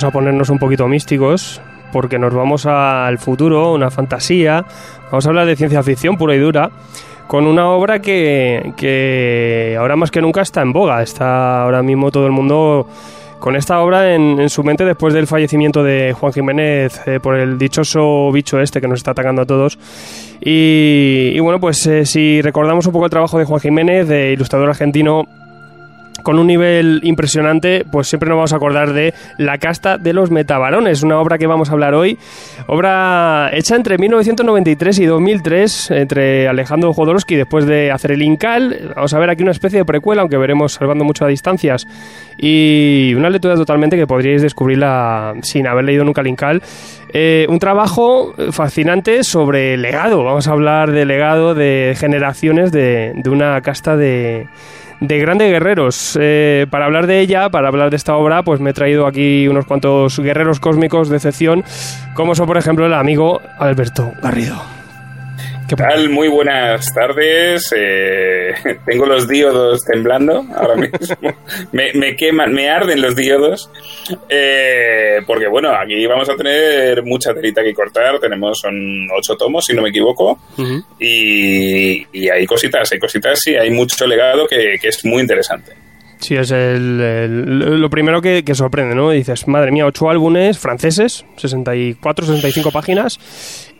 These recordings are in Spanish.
vamos a ponernos un poquito místicos porque nos vamos al futuro, una fantasía. Vamos a hablar de ciencia ficción pura y dura con una obra que, que ahora más que nunca está en boga. Está ahora mismo todo el mundo con esta obra en, su mente después del fallecimiento de Juan Jiménez eh, por el dichoso bicho este que nos está atacando a todos. Y, bueno, pues eh, si recordamos un poco el trabajo de Juan Jiménez, de ilustrador argentino, con un nivel impresionante, pues siempre nos vamos a acordar de La casta de los metabarones, una obra que vamos a hablar hoy, obra hecha entre 1993 y 2003 entre Alejandro Jodorowsky después de hacer el Incal, vamos a ver aquí una especie de precuela, aunque veremos salvando mucho a distancias, y una lectura totalmente que podríais descubrirla sin haber leído nunca el Incal. Eh, un trabajo fascinante sobre legado, vamos a hablar de legado de generaciones de una casta de de grandes guerreros. Eh, para hablar de ella, para hablar de esta obra, pues me he traído aquí unos cuantos guerreros cósmicos de excepción, como son por ejemplo el amigo Alberto Garrido. ¿Qué tal? Muy buenas tardes. Eh, tengo los diodos temblando ahora mismo. me, queman, me arden los diodos. Eh, porque bueno, aquí vamos a tener mucha telita que cortar. Tenemos son ocho tomos, si no me equivoco. y, hay cositas, hay cositas y hay mucho legado que, es muy interesante. Sí, es el, lo primero que, sorprende, ¿no? Dices, madre mía, ocho álbumes franceses, 64, 65 páginas,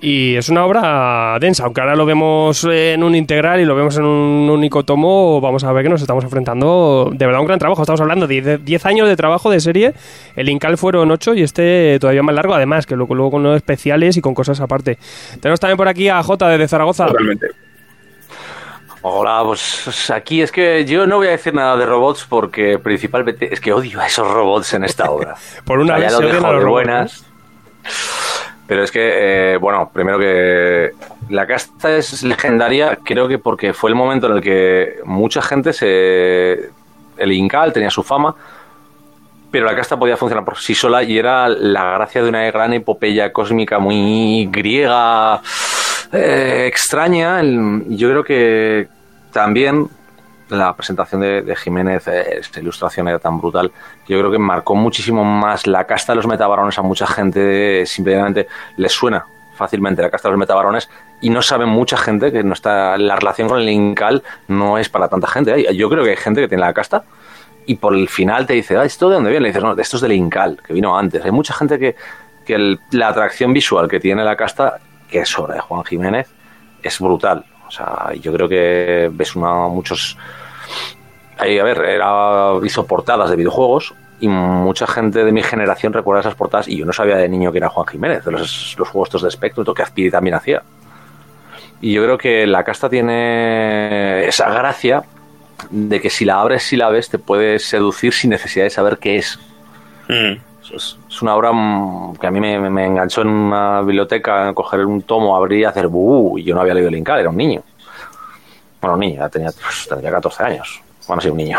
y es una obra densa, aunque ahora lo vemos en un integral y lo vemos en un único tomo, vamos a ver que nos estamos enfrentando de verdad un gran trabajo. Estamos hablando de 10 años de trabajo de serie, el Incal fueron 8 y este todavía más largo, además, que luego, luego con los especiales y con cosas aparte. Tenemos también por aquí a J desde Zaragoza. Totalmente. Hola, pues aquí es que yo no voy a decir nada de robots porque principalmente es que odio a esos robots en esta obra. por una vez los buenas. Pero es que, eh, bueno, primero que la casta es legendaria, creo que porque fue el momento en el que mucha gente se. El Incal tenía su fama, pero la casta podía funcionar por sí sola y era la gracia de una gran epopeya cósmica muy griega, eh, extraña. Yo creo que también la presentación de, Jiménez, eh, esta ilustración era tan brutal, yo creo que marcó muchísimo más la casta de los metabarones a mucha gente, simplemente les suena fácilmente la casta de los metabarones y no sabe mucha gente que no está la relación con el Incal no es para tanta gente. Yo creo que hay gente que tiene la casta y por el final te dice, ah, ¿esto de dónde viene? Le dices, no, esto es del Incal, que vino antes. Hay mucha gente que la atracción visual que tiene la casta, que es obra de Juan Jiménez, es brutal. O sea, yo creo que ves una, muchos Ahí, a ver, era, hizo portadas de videojuegos y mucha gente de mi generación recuerda esas portadas y yo no sabía de niño que era Juan Jiménez, de los, juegos estos de Spectrum, que Azpiri también hacía. Y yo creo que la casta tiene esa gracia de que si la abres, y la ves, te puedes seducir sin necesidad de saber qué es. Hmm. Es, una obra que a mí me, enganchó en una biblioteca, coger un tomo, abrir y hacer buh, y yo no había leído el Incal, era un niño. Bueno, un niño, tenía, pues, tendría 14 años bueno, sí, un niño,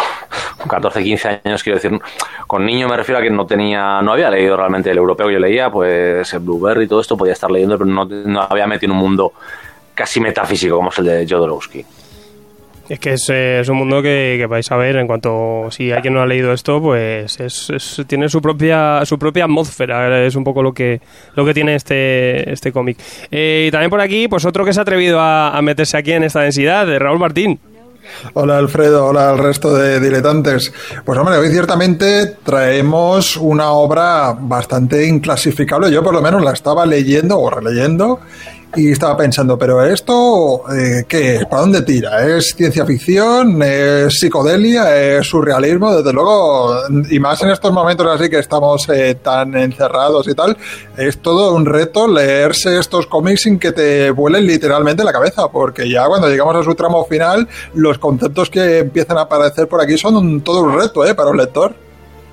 con 14, 15 años, quiero decir, con niño me refiero a que no tenía, no había leído realmente el europeo que yo leía, pues el Blueberry y todo esto podía estar leyendo, pero no, no había metido en un mundo casi metafísico como es el de Jodorowsky. Es que es, un mundo que, vais a ver en cuanto si alguien no ha leído esto, pues tiene su propia su propia atmósfera, es un poco lo que lo que tiene este este cómic. Eh, y también por aquí, pues otro que se ha atrevido a, a meterse aquí en esta densidad, de Raúl Martín. Hola Alfredo, hola al resto de diletantes. Pues hombre, hoy ciertamente traemos una obra bastante inclasificable. Yo por lo menos la estaba leyendo o releyendo y estaba pensando, pero esto, eh, ¿qué ¿Para dónde tira? ¿Es ciencia ficción? ¿Es psicodelia? ¿Es surrealismo? Desde luego, y más en estos momentos así que estamos eh, tan encerrados y tal, es todo un reto leerse estos cómics sin que te vuelen literalmente la cabeza, porque ya cuando llegamos a su tramo final, los conceptos que empiezan a aparecer por aquí son todo un reto ¿eh? para un lector.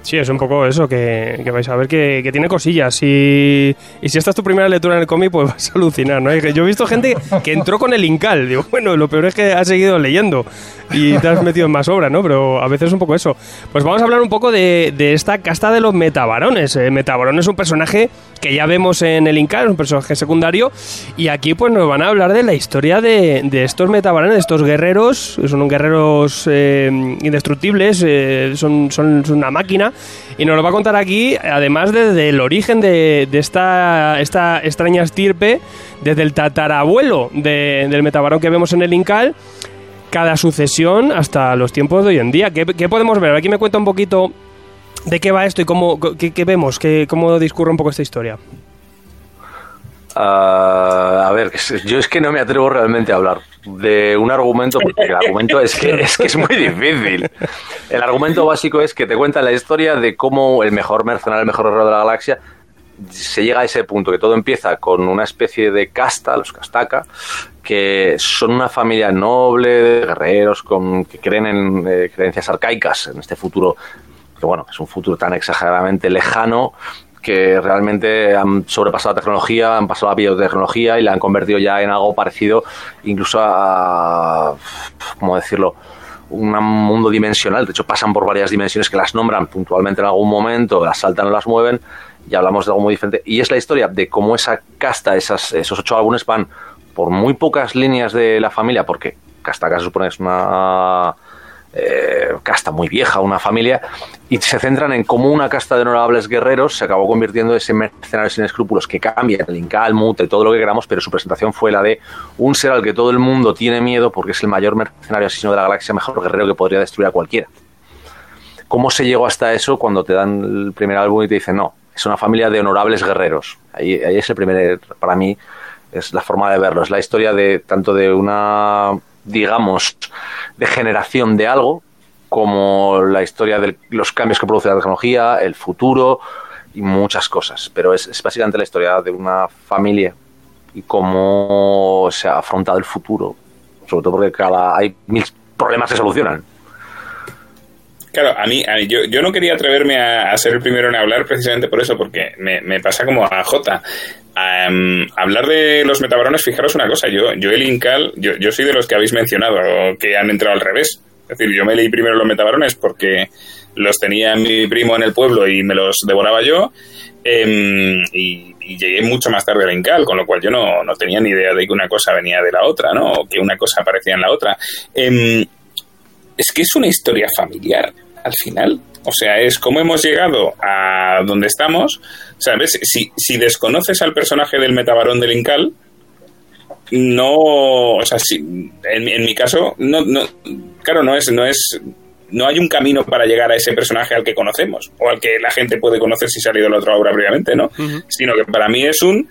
Sí, es un poco eso, que, vais a ver que, tiene cosillas. Y, y, si esta es tu primera lectura en el cómic, pues vas a alucinar, ¿no? Yo he visto gente que entró con el Incal. Digo, bueno, lo peor es que has seguido leyendo y te has metido en más obra, ¿no? Pero a veces es un poco eso. Pues vamos a hablar un poco de, esta casta de los metabarones. Eh, Metabarón es un personaje que ya vemos en el Incal, un personaje secundario, y aquí pues nos van a hablar de la historia de, estos metabarones, de estos guerreros, son guerreros eh, indestructibles, eh, son, son, una máquina, y nos lo va a contar aquí, además desde el origen de, esta, esta extraña estirpe, desde el tatarabuelo del metabarón que vemos en el Incal, cada sucesión hasta los tiempos de hoy en día. ¿Qué, qué podemos ver? Aquí me cuenta un poquito ¿De qué va esto y cómo, qué, vemos? Qué, ¿Cómo discurre un poco esta historia? Ah, a ver, yo es que no me atrevo realmente a hablar de un argumento, porque el argumento es que, es que es muy difícil. El argumento básico es que te cuenta la historia de cómo el mejor mercenario, el mejor guerrero de la galaxia, se llega a ese punto, que todo empieza con una especie de casta, los Kastaka, que son una familia noble de guerreros con, que creen en eh, creencias arcaicas, en este futuro que bueno, es un futuro tan exageradamente lejano que realmente han sobrepasado la tecnología, han pasado la biotecnología y la han convertido ya en algo parecido incluso a, ¿cómo decirlo?, un mundo dimensional. De hecho, pasan por varias dimensiones que las nombran puntualmente en algún momento, las saltan o las mueven y hablamos de algo muy diferente. Y es la historia de cómo esa casta, esas, esos ocho álbumes van por muy pocas líneas de la familia, porque casta se supone que es una eh, casta muy vieja, una familia, y se centran en cómo una casta de honorables guerreros se acabó convirtiendo en ese mercenario sin escrúpulos que cambia el Incal, Mute, todo lo que queramos, pero su presentación fue la de un ser al que todo el mundo tiene miedo porque es el mayor mercenario asesino de la galaxia, mejor guerrero que podría destruir a cualquiera. ¿Cómo se llegó hasta eso cuando te dan el primer álbum y te dicen, no, es una familia de honorables guerreros? Ahí, ahí es el primer, para mí, es la forma de verlo, es la historia de tanto de una digamos, de generación de algo, como la historia de los cambios que produce la tecnología, el futuro y muchas cosas. Pero es, básicamente la historia de una familia y cómo se ha afrontado el futuro, sobre todo porque cada, hay mil problemas que solucionan. Claro, a mí, yo, yo, no quería atreverme a, ser el primero en hablar precisamente por eso, porque me, me pasa como a Jota hablar de los metabarones, fijaros una cosa, yo, yo el Incal, yo, yo soy de los que habéis mencionado, que han entrado al revés. Es decir, yo me leí primero los metabarones porque los tenía mi primo en el pueblo y me los devoraba yo. Em, y, llegué mucho más tarde al Incal, con lo cual yo no, no, tenía ni idea de que una cosa venía de la otra, ¿no? O que una cosa aparecía en la otra. Em, es que es una historia familiar, al final. O sea, es cómo hemos llegado a donde estamos. ¿Sabes? Si, si desconoces al personaje del metabarón del Incal, no. O sea, si, en, mi caso, no, no, claro, no es, no es. No hay un camino para llegar a ese personaje al que conocemos, o al que la gente puede conocer si se ha leído la otra obra previamente, ¿no? Sino que para mí es un.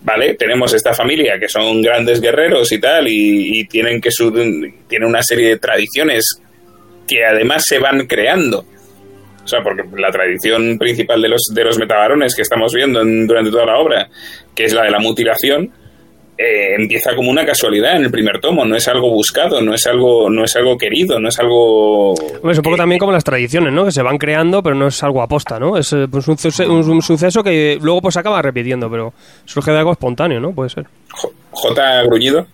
Vale, tenemos esta familia que son grandes guerreros y tal, y, tienen que su, tienen una serie de tradiciones que además se van creando o sea, porque la tradición principal de los, de los metabarones que estamos viendo durante toda la obra, que es la de la mutilación, eh, empieza como una casualidad en el primer tomo, no es algo buscado, no es algo, no es algo querido, no es algo... es un poco también como las tradiciones, ¿no? Que se van creando, pero no es algo aposta, ¿no? Es eh, pues, un, un, suceso que luego pues acaba repitiendo, pero surge de algo espontáneo, ¿no? Puede ser. J. Gruñido.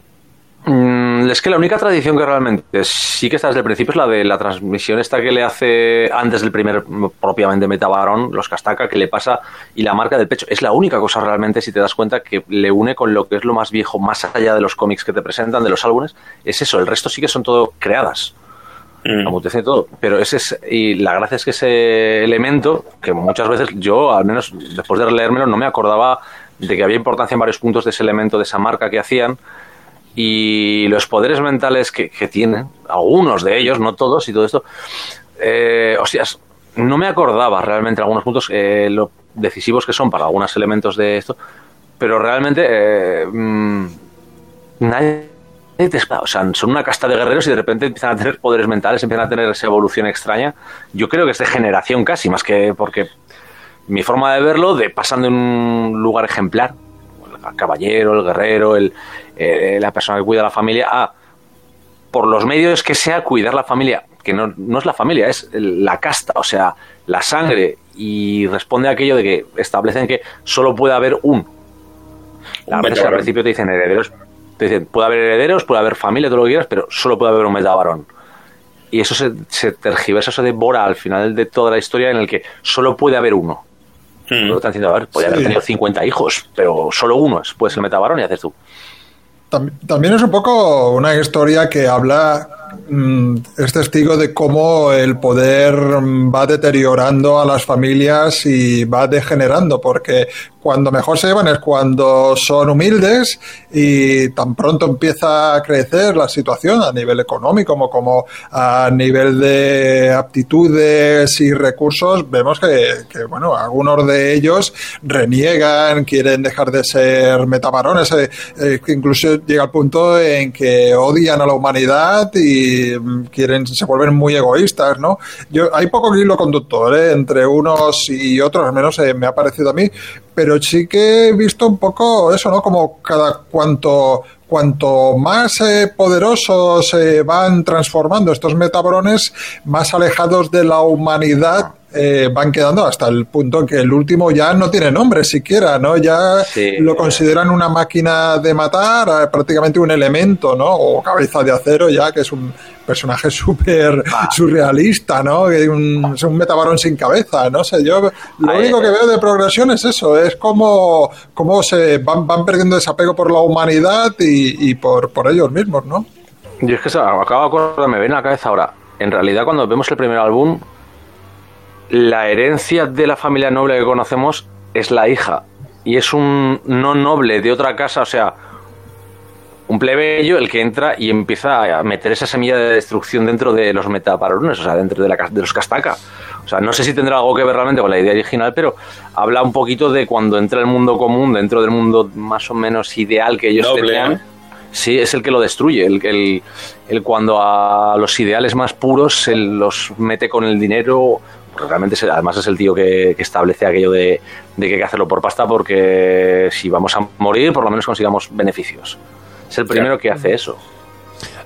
Mm, es que la única tradición que realmente sí que está desde el principio es la de la transmisión esta que le hace antes del primer propiamente metabarón, los Castaka, que le pasa y la marca del pecho. Es la única cosa realmente, si te das cuenta, que le une con lo que es lo más viejo, más allá de los cómics que te presentan, de los álbumes. Es eso, el resto sí que son todo creadas. Mm. todo. Pero ese es, y la gracia es que ese elemento, que muchas veces yo, al menos después de leérmelo, no me acordaba de que había importancia en varios puntos de ese elemento, de esa marca que hacían y los poderes mentales que, tienen, algunos de ellos, no todos y todo esto, eh, hostias, no me acordaba realmente algunos puntos eh, lo decisivos que son para algunos elementos de esto, pero realmente eh, mm, nadie o sea, son una casta de guerreros y de repente empiezan a tener poderes mentales, empiezan a tener esa evolución extraña. Yo creo que es de generación casi, más que porque mi forma de verlo, de pasan de un lugar ejemplar, caballero, el guerrero, el, eh, la persona que cuida a la familia, a, por los medios que sea, cuidar la familia, que no, no es la familia, es la casta, o sea, la sangre, y responde a aquello de que establecen que solo puede haber un. La verdad es que al principio te dicen herederos, te dicen, puede haber herederos, puede haber familia, todo lo que quieras, pero solo puede haber un metabarón. Y eso se, se tergiversa, se devora al final de toda la historia en el que solo puede haber uno. Hmm. Lo están diciendo, a ver, podría haber tenido 50 hijos, pero solo uno puede ser el metabarón y haces tú. También es un poco una historia que habla Mm, es testigo de cómo el poder va deteriorando a las familias y va degenerando, porque cuando mejor se llevan es cuando son humildes y tan pronto empieza a crecer la situación a nivel económico como, a nivel de aptitudes y recursos, vemos que, bueno, algunos de ellos reniegan, quieren dejar de ser metabarones, eh, eh, incluso llega al punto en que odian a la humanidad y mm, quieren, se vuelven muy egoístas, ¿no? Yo, hay poco hilo conductor ¿eh? entre unos y otros, al menos me ha parecido a mí, pero sí que he visto un poco eso, ¿no? Como cada cuanto cuanto más eh, poderosos se van transformando estos metabrones, más alejados de la humanidad eh, van quedando hasta el punto en que el último ya no tiene nombre siquiera, ¿no? Ya lo consideran una máquina de matar, eh, prácticamente un elemento, ¿no? O cabeza de acero ya, que es un personaje súper surrealista, ¿no? es un metabarón sin cabeza, no sé, yo lo único que veo de progresión es eso, es cómo, cómo se van, van perdiendo desapego por la humanidad y, por, por ellos mismos, ¿no? Yo es que acabo de acordarme, me viene a la cabeza ahora. En realidad, cuando vemos el primer álbum, la herencia de la familia noble que conocemos es la hija. Y es un no noble de otra casa, o sea, un plebeyo el que entra y empieza a meter esa semilla de destrucción dentro de los metaparones, o sea, dentro de, la, de los castaca. O sea, no sé si tendrá algo que ver realmente con la idea original, pero habla un poquito de cuando entra el mundo común, dentro del mundo más o menos ideal que ellos tenían. ¿eh? Sí, es el que lo destruye, el, el, el cuando a los ideales más puros se los mete con el dinero realmente además es el tío que, establece aquello de, que hay que hacerlo por pasta porque si vamos a morir por lo menos consigamos beneficios. Es el primero que hace eso.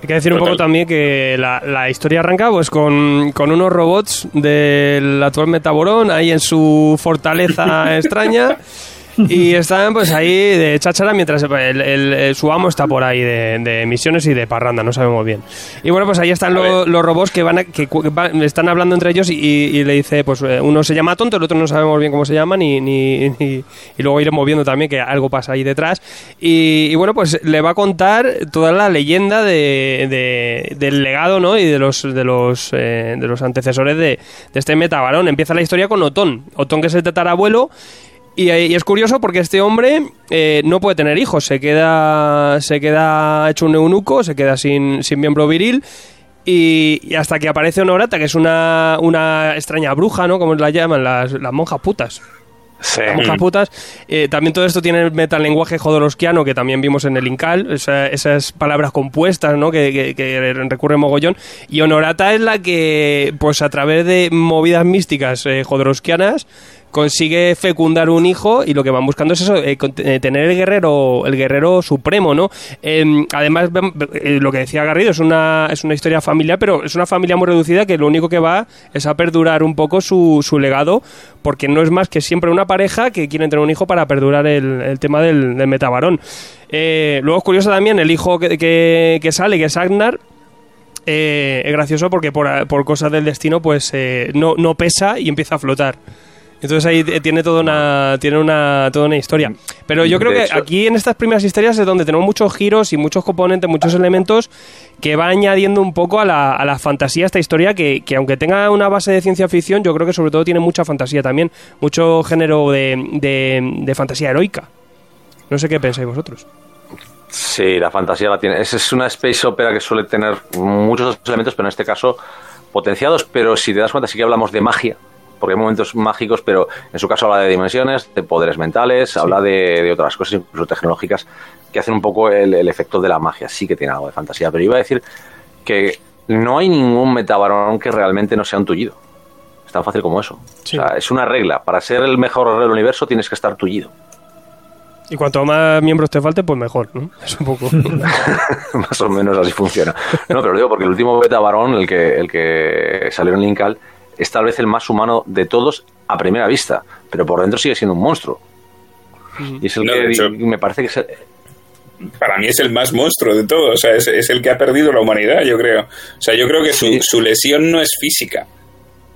Hay que decir un poco también que la, la historia arranca pues con, con, unos robots del actual Metaborón ahí en su fortaleza extraña y están pues ahí de cháchara mientras el, su amo está por ahí de, misiones y de parranda, no sabemos bien. Y bueno, pues ahí están los robots que van que, están hablando entre ellos y, le dice, pues eh, uno se llama tonto, el otro no sabemos bien cómo se llama ni, ni, y luego iremos viendo también que algo pasa ahí detrás. Y, bueno, pues le va a contar toda la leyenda de, del legado, ¿no? Y de los de los eh, de los antecesores de, de este metabarón. Empieza la historia con Otón. Otón que es el tatarabuelo y, es curioso porque este hombre eh, no puede tener hijos, se queda, se queda hecho un eunuco, se queda sin, sin miembro viril. Y, hasta que aparece Honorata, que es una, una extraña bruja, ¿no? Como la llaman, las, las monjas putas. Sí. Monjas putas. Eh, también todo esto tiene el metalenguaje jodorowskiano que también vimos en el Incal, esas palabras compuestas, ¿no? Que, que, que, recurre mogollón. Y Honorata es la que, pues a través de movidas místicas eh, jodorowskianas, consigue fecundar un hijo y lo que van buscando es eso, eh, eh, tener el guerrero, el guerrero supremo, ¿no? Em, además, eh, lo que decía Garrido es una, es una historia familiar, pero es una familia muy reducida que lo único que va es a perdurar un poco su, su legado, porque no es más que siempre una pareja que quiere tener un hijo para perdurar el, tema del, del metabarón. luego es curioso también el hijo que, que, sale, que es Agnar, es gracioso porque por, por, cosas del destino pues no, no pesa y empieza a flotar. Entonces ahí tiene toda una, tiene una, toda una historia. Pero yo creo que aquí en estas primeras historias es donde tenemos muchos giros y muchos componentes, muchos elementos que va añadiendo un poco a la, a la fantasía esta historia que, que, aunque tenga una base de ciencia ficción, yo creo que sobre todo tiene mucha fantasía también, mucho género de, de, de fantasía heroica. No sé qué pensáis vosotros. Sí, la fantasía la tiene. Es, es una space opera que suele tener muchos elementos, pero en este caso potenciados, pero si te das cuenta sí que hablamos de magia, porque hay momentos mágicos, pero en su caso habla de dimensiones, de poderes mentales, habla de, otras cosas, incluso tecnológicas, que hacen un poco el, efecto de la magia. Sí que tiene algo de fantasía, pero iba a decir que no hay ningún metabarón que realmente no sea un tullido. Es tan fácil como eso. O sea, es una regla. Para ser el mejor del universo tienes que estar tullido. Y cuanto más miembros te falte, pues mejor, ¿no? Es un poco. más o menos así funciona. No, pero lo digo porque el último beta el que, el que salió en Linkal, es tal vez el más humano de todos a primera vista, pero por dentro sigue siendo un monstruo. Y es el que me parece que es para mí es el más monstruo de todos, o sea, es, el que ha perdido la humanidad, yo creo. O sea, yo creo que su, lesión no es física.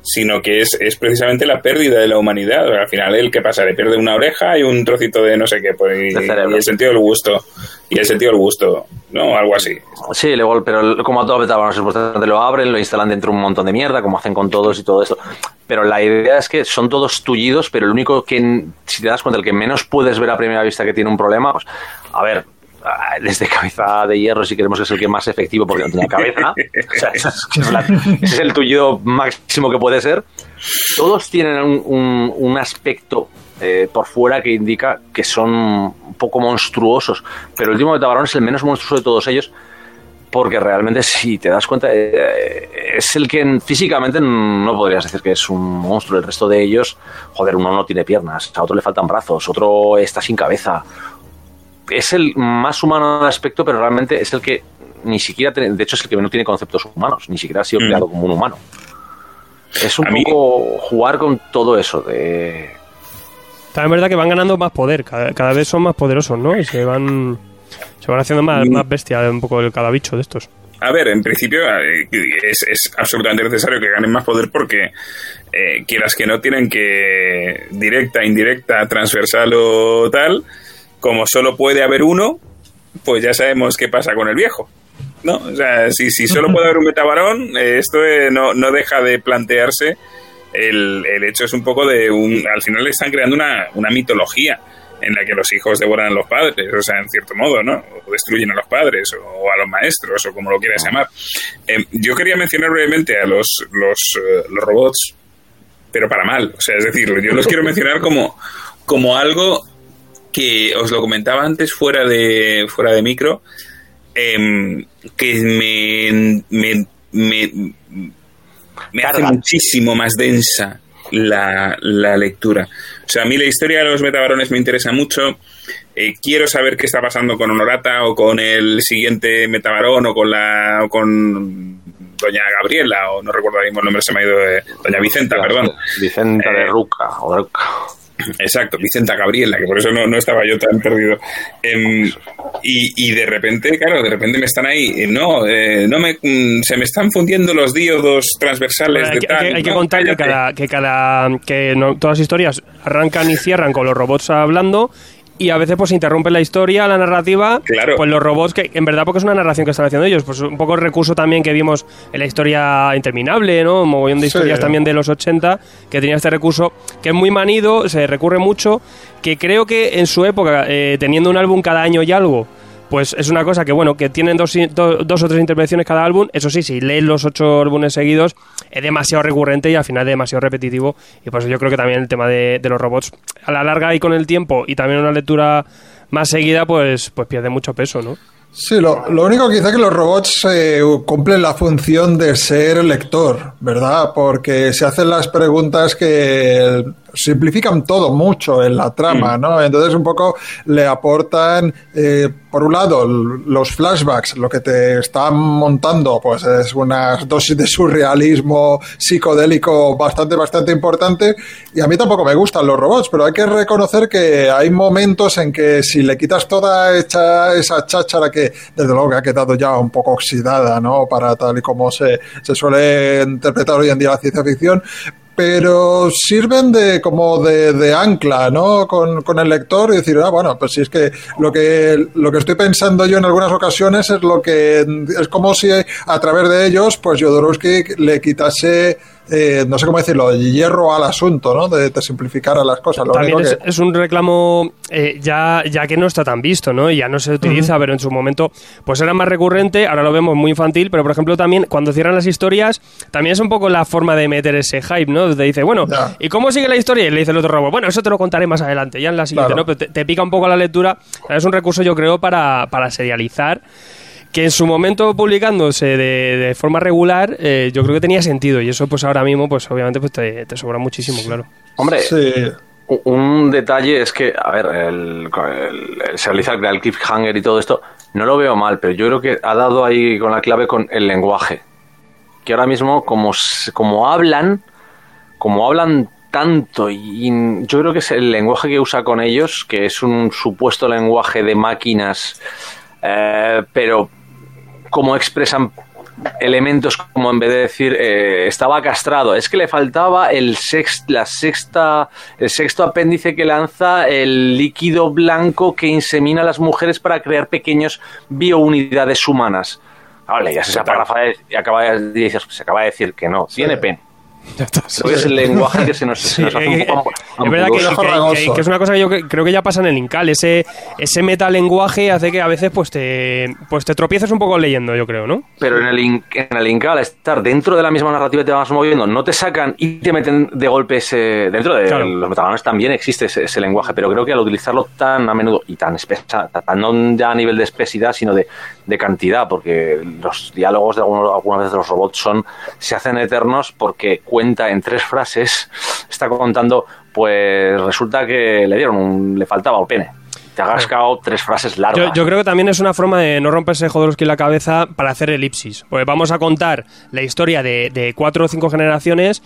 Sino que es, es precisamente la pérdida de la humanidad. Al final, el que pasa, le pierde una oreja y un trocito de no sé qué, pues, y, el sentido del gusto. Y el sentido del gusto, ¿no? Algo así. Sí, luego, pero como todo te lo abren, lo instalan dentro de un montón de mierda, como hacen con todos y todo esto. Pero la idea es que son todos tullidos, pero el único que, si te das cuenta, el que menos puedes ver a primera vista que tiene un problema, pues, a ver, desde cabeza de hierro si queremos que es el que más efectivo porque no tiene cabeza. es el tuyo máximo que puede ser. Todos tienen un, aspecto eh, por fuera que indica que son un poco monstruosos, pero el último Metabarón es el menos monstruoso de todos ellos porque realmente si te das cuenta eh, es el que físicamente no podrías decir que es un monstruo. El resto de ellos, joder, uno no tiene piernas, a otro le faltan brazos, otro está sin cabeza, es el más humano de aspecto, pero realmente es el que ni siquiera, de hecho es el que no tiene conceptos humanos, ni siquiera ha sido mm. creado como un humano. Es un poco jugar con todo eso de... También es verdad que van ganando más poder, cada, vez son más poderosos, ¿no? Y se van, se van haciendo más, mm. más bestia un poco el cada bicho de estos. A ver, en principio eh, es, absolutamente necesario que ganen más poder porque eh, quieras que no tienen que directa, indirecta, transversal o tal, como solo puede haber uno, pues ya sabemos qué pasa con el viejo. ¿no? O sea, si, si solo puede haber un metabarón, eh, esto eh, no, no, deja de plantearse el, el, hecho es un poco de un... Al final están creando una, una mitología en la que los hijos devoran a los padres, o sea, en cierto modo, ¿no? O destruyen a los padres o, a los maestros o como lo quieras llamar. Eh, yo quería mencionar brevemente a los, los, los robots, pero para mal. O sea, es decir, yo los quiero mencionar como, como algo que os lo comentaba antes fuera de, fuera de micro, em, que me, me, me, hace muchísimo más densa la, la, lectura. O sea, a mí la historia de los metabarones me interesa mucho. Eh, quiero saber qué está pasando con Honorata o con el siguiente metabarón o con la con doña Gabriela o no recuerdo ahora mismo el nombre se me ha ido de doña Vicenta, perdón. Vicenta de eh, Ruca o Ruca. Exacto, Vicenta Gabriela, que por eso no, estaba yo tan perdido. Em, y, de repente, claro, de repente me están ahí, no, eh, no me, mm, se me están fundiendo los diodos transversales de tal. Hay que, contar que cada, que cada, que todas las historias arrancan y cierran con los robots hablando y a veces pues interrumpe la historia, la narrativa, claro. pues los robots que en verdad porque es una narración que están haciendo ellos, pues un poco el recurso también que vimos en la historia interminable, ¿no? Un mogollón de historias también de los 80 que tenía este recurso que es muy manido, se recurre mucho, que creo que en su época eh, teniendo un álbum cada año y algo pues es una cosa que, bueno, que tienen dos, dos o tres intervenciones cada álbum. Eso sí, si lees los ocho álbumes seguidos, es demasiado recurrente y al final demasiado repetitivo. Y por eso yo creo que también el tema de, de los robots, a la larga y con el tiempo, y también una lectura más seguida, pues, pues pierde mucho peso, ¿no? Sí, lo, lo único quizá que los robots eh, cumplen la función de ser lector, ¿verdad? Porque se hacen las preguntas que simplifican todo mucho en la trama. ¿no? Entonces un poco le aportan, eh, por un lado, los flashbacks, lo que te están montando, pues es una dosis de surrealismo psicodélico bastante, bastante importante. Y a mí tampoco me gustan los robots, pero hay que reconocer que hay momentos en que si le quitas toda esa, esa cháchara que desde luego que ha quedado ya un poco oxidada, ¿no? Para tal y como se, se suele interpretar hoy en día la ciencia ficción, pero sirven de como de, ancla, ¿no? Con, con, el lector y decir, ah, bueno, pues si es que lo que lo que estoy pensando yo en algunas ocasiones es lo que es como si a través de ellos, pues Jodorowsky le quitase eh, no sé cómo decirlo, hierro al asunto, ¿no? De, simplificar a las cosas. También es, un reclamo eh, ya, ya que no está tan visto, ¿no? Y ya no se utiliza, pero en su momento pues era más recurrente, ahora lo vemos muy infantil, pero por ejemplo también cuando cierran las historias, también es un poco la forma de meter ese hype, ¿no? Te dice, bueno, ¿y cómo sigue la historia? Y le dice el otro robot, bueno, eso te lo contaré más adelante, ya en la siguiente, ¿no? Pero te, pica un poco la lectura, es un recurso yo creo para, para serializar que en su momento publicándose de, forma regular, eh, yo creo que tenía sentido. Y eso, pues ahora mismo, pues obviamente pues te, sobra muchísimo, claro. Hombre, un detalle es que, a ver, el, el, se realiza el cliffhanger y todo esto, no lo veo mal, pero yo creo que ha dado ahí con la clave con el lenguaje. Que ahora mismo, como, como hablan, como hablan tanto y yo creo que es el lenguaje que usa con ellos, que es un supuesto lenguaje de máquinas, eh, pero cómo expresan elementos como en vez de decir eh, estaba castrado, es que le faltaba el la sexta, el sexto apéndice que lanza el líquido blanco que insemina a las mujeres para crear pequeños biounidades humanas. Vale, ya esa párrafa y acaba de, se acaba de decir que no, tiene pene. Creo que es el lenguaje que se nos, hace un poco Es verdad que, es una cosa que yo creo que ya pasa en el Incal. Ese, ese metalenguaje hace que a veces pues te, pues te tropieces un poco leyendo, yo creo, ¿no? Pero en el, en el Incal, estar dentro de la misma narrativa y te vas moviendo, no te sacan y te meten de golpe ese... Dentro de los metaganones también existe ese, lenguaje, pero creo que al utilizarlo tan a menudo y tan espesa, no ya a nivel de espesidad, sino de, de cantidad, porque los diálogos de algunos, algunas veces los robots son se hacen eternos porque cuenta en tres frases, está contando, pues resulta que le dieron un, le faltaba el pene te ha gascado tres frases largas. Yo, creo que también es una forma de no romperse Jodorowsky la cabeza para hacer elipsis. Pues vamos a contar la historia de, cuatro o cinco generaciones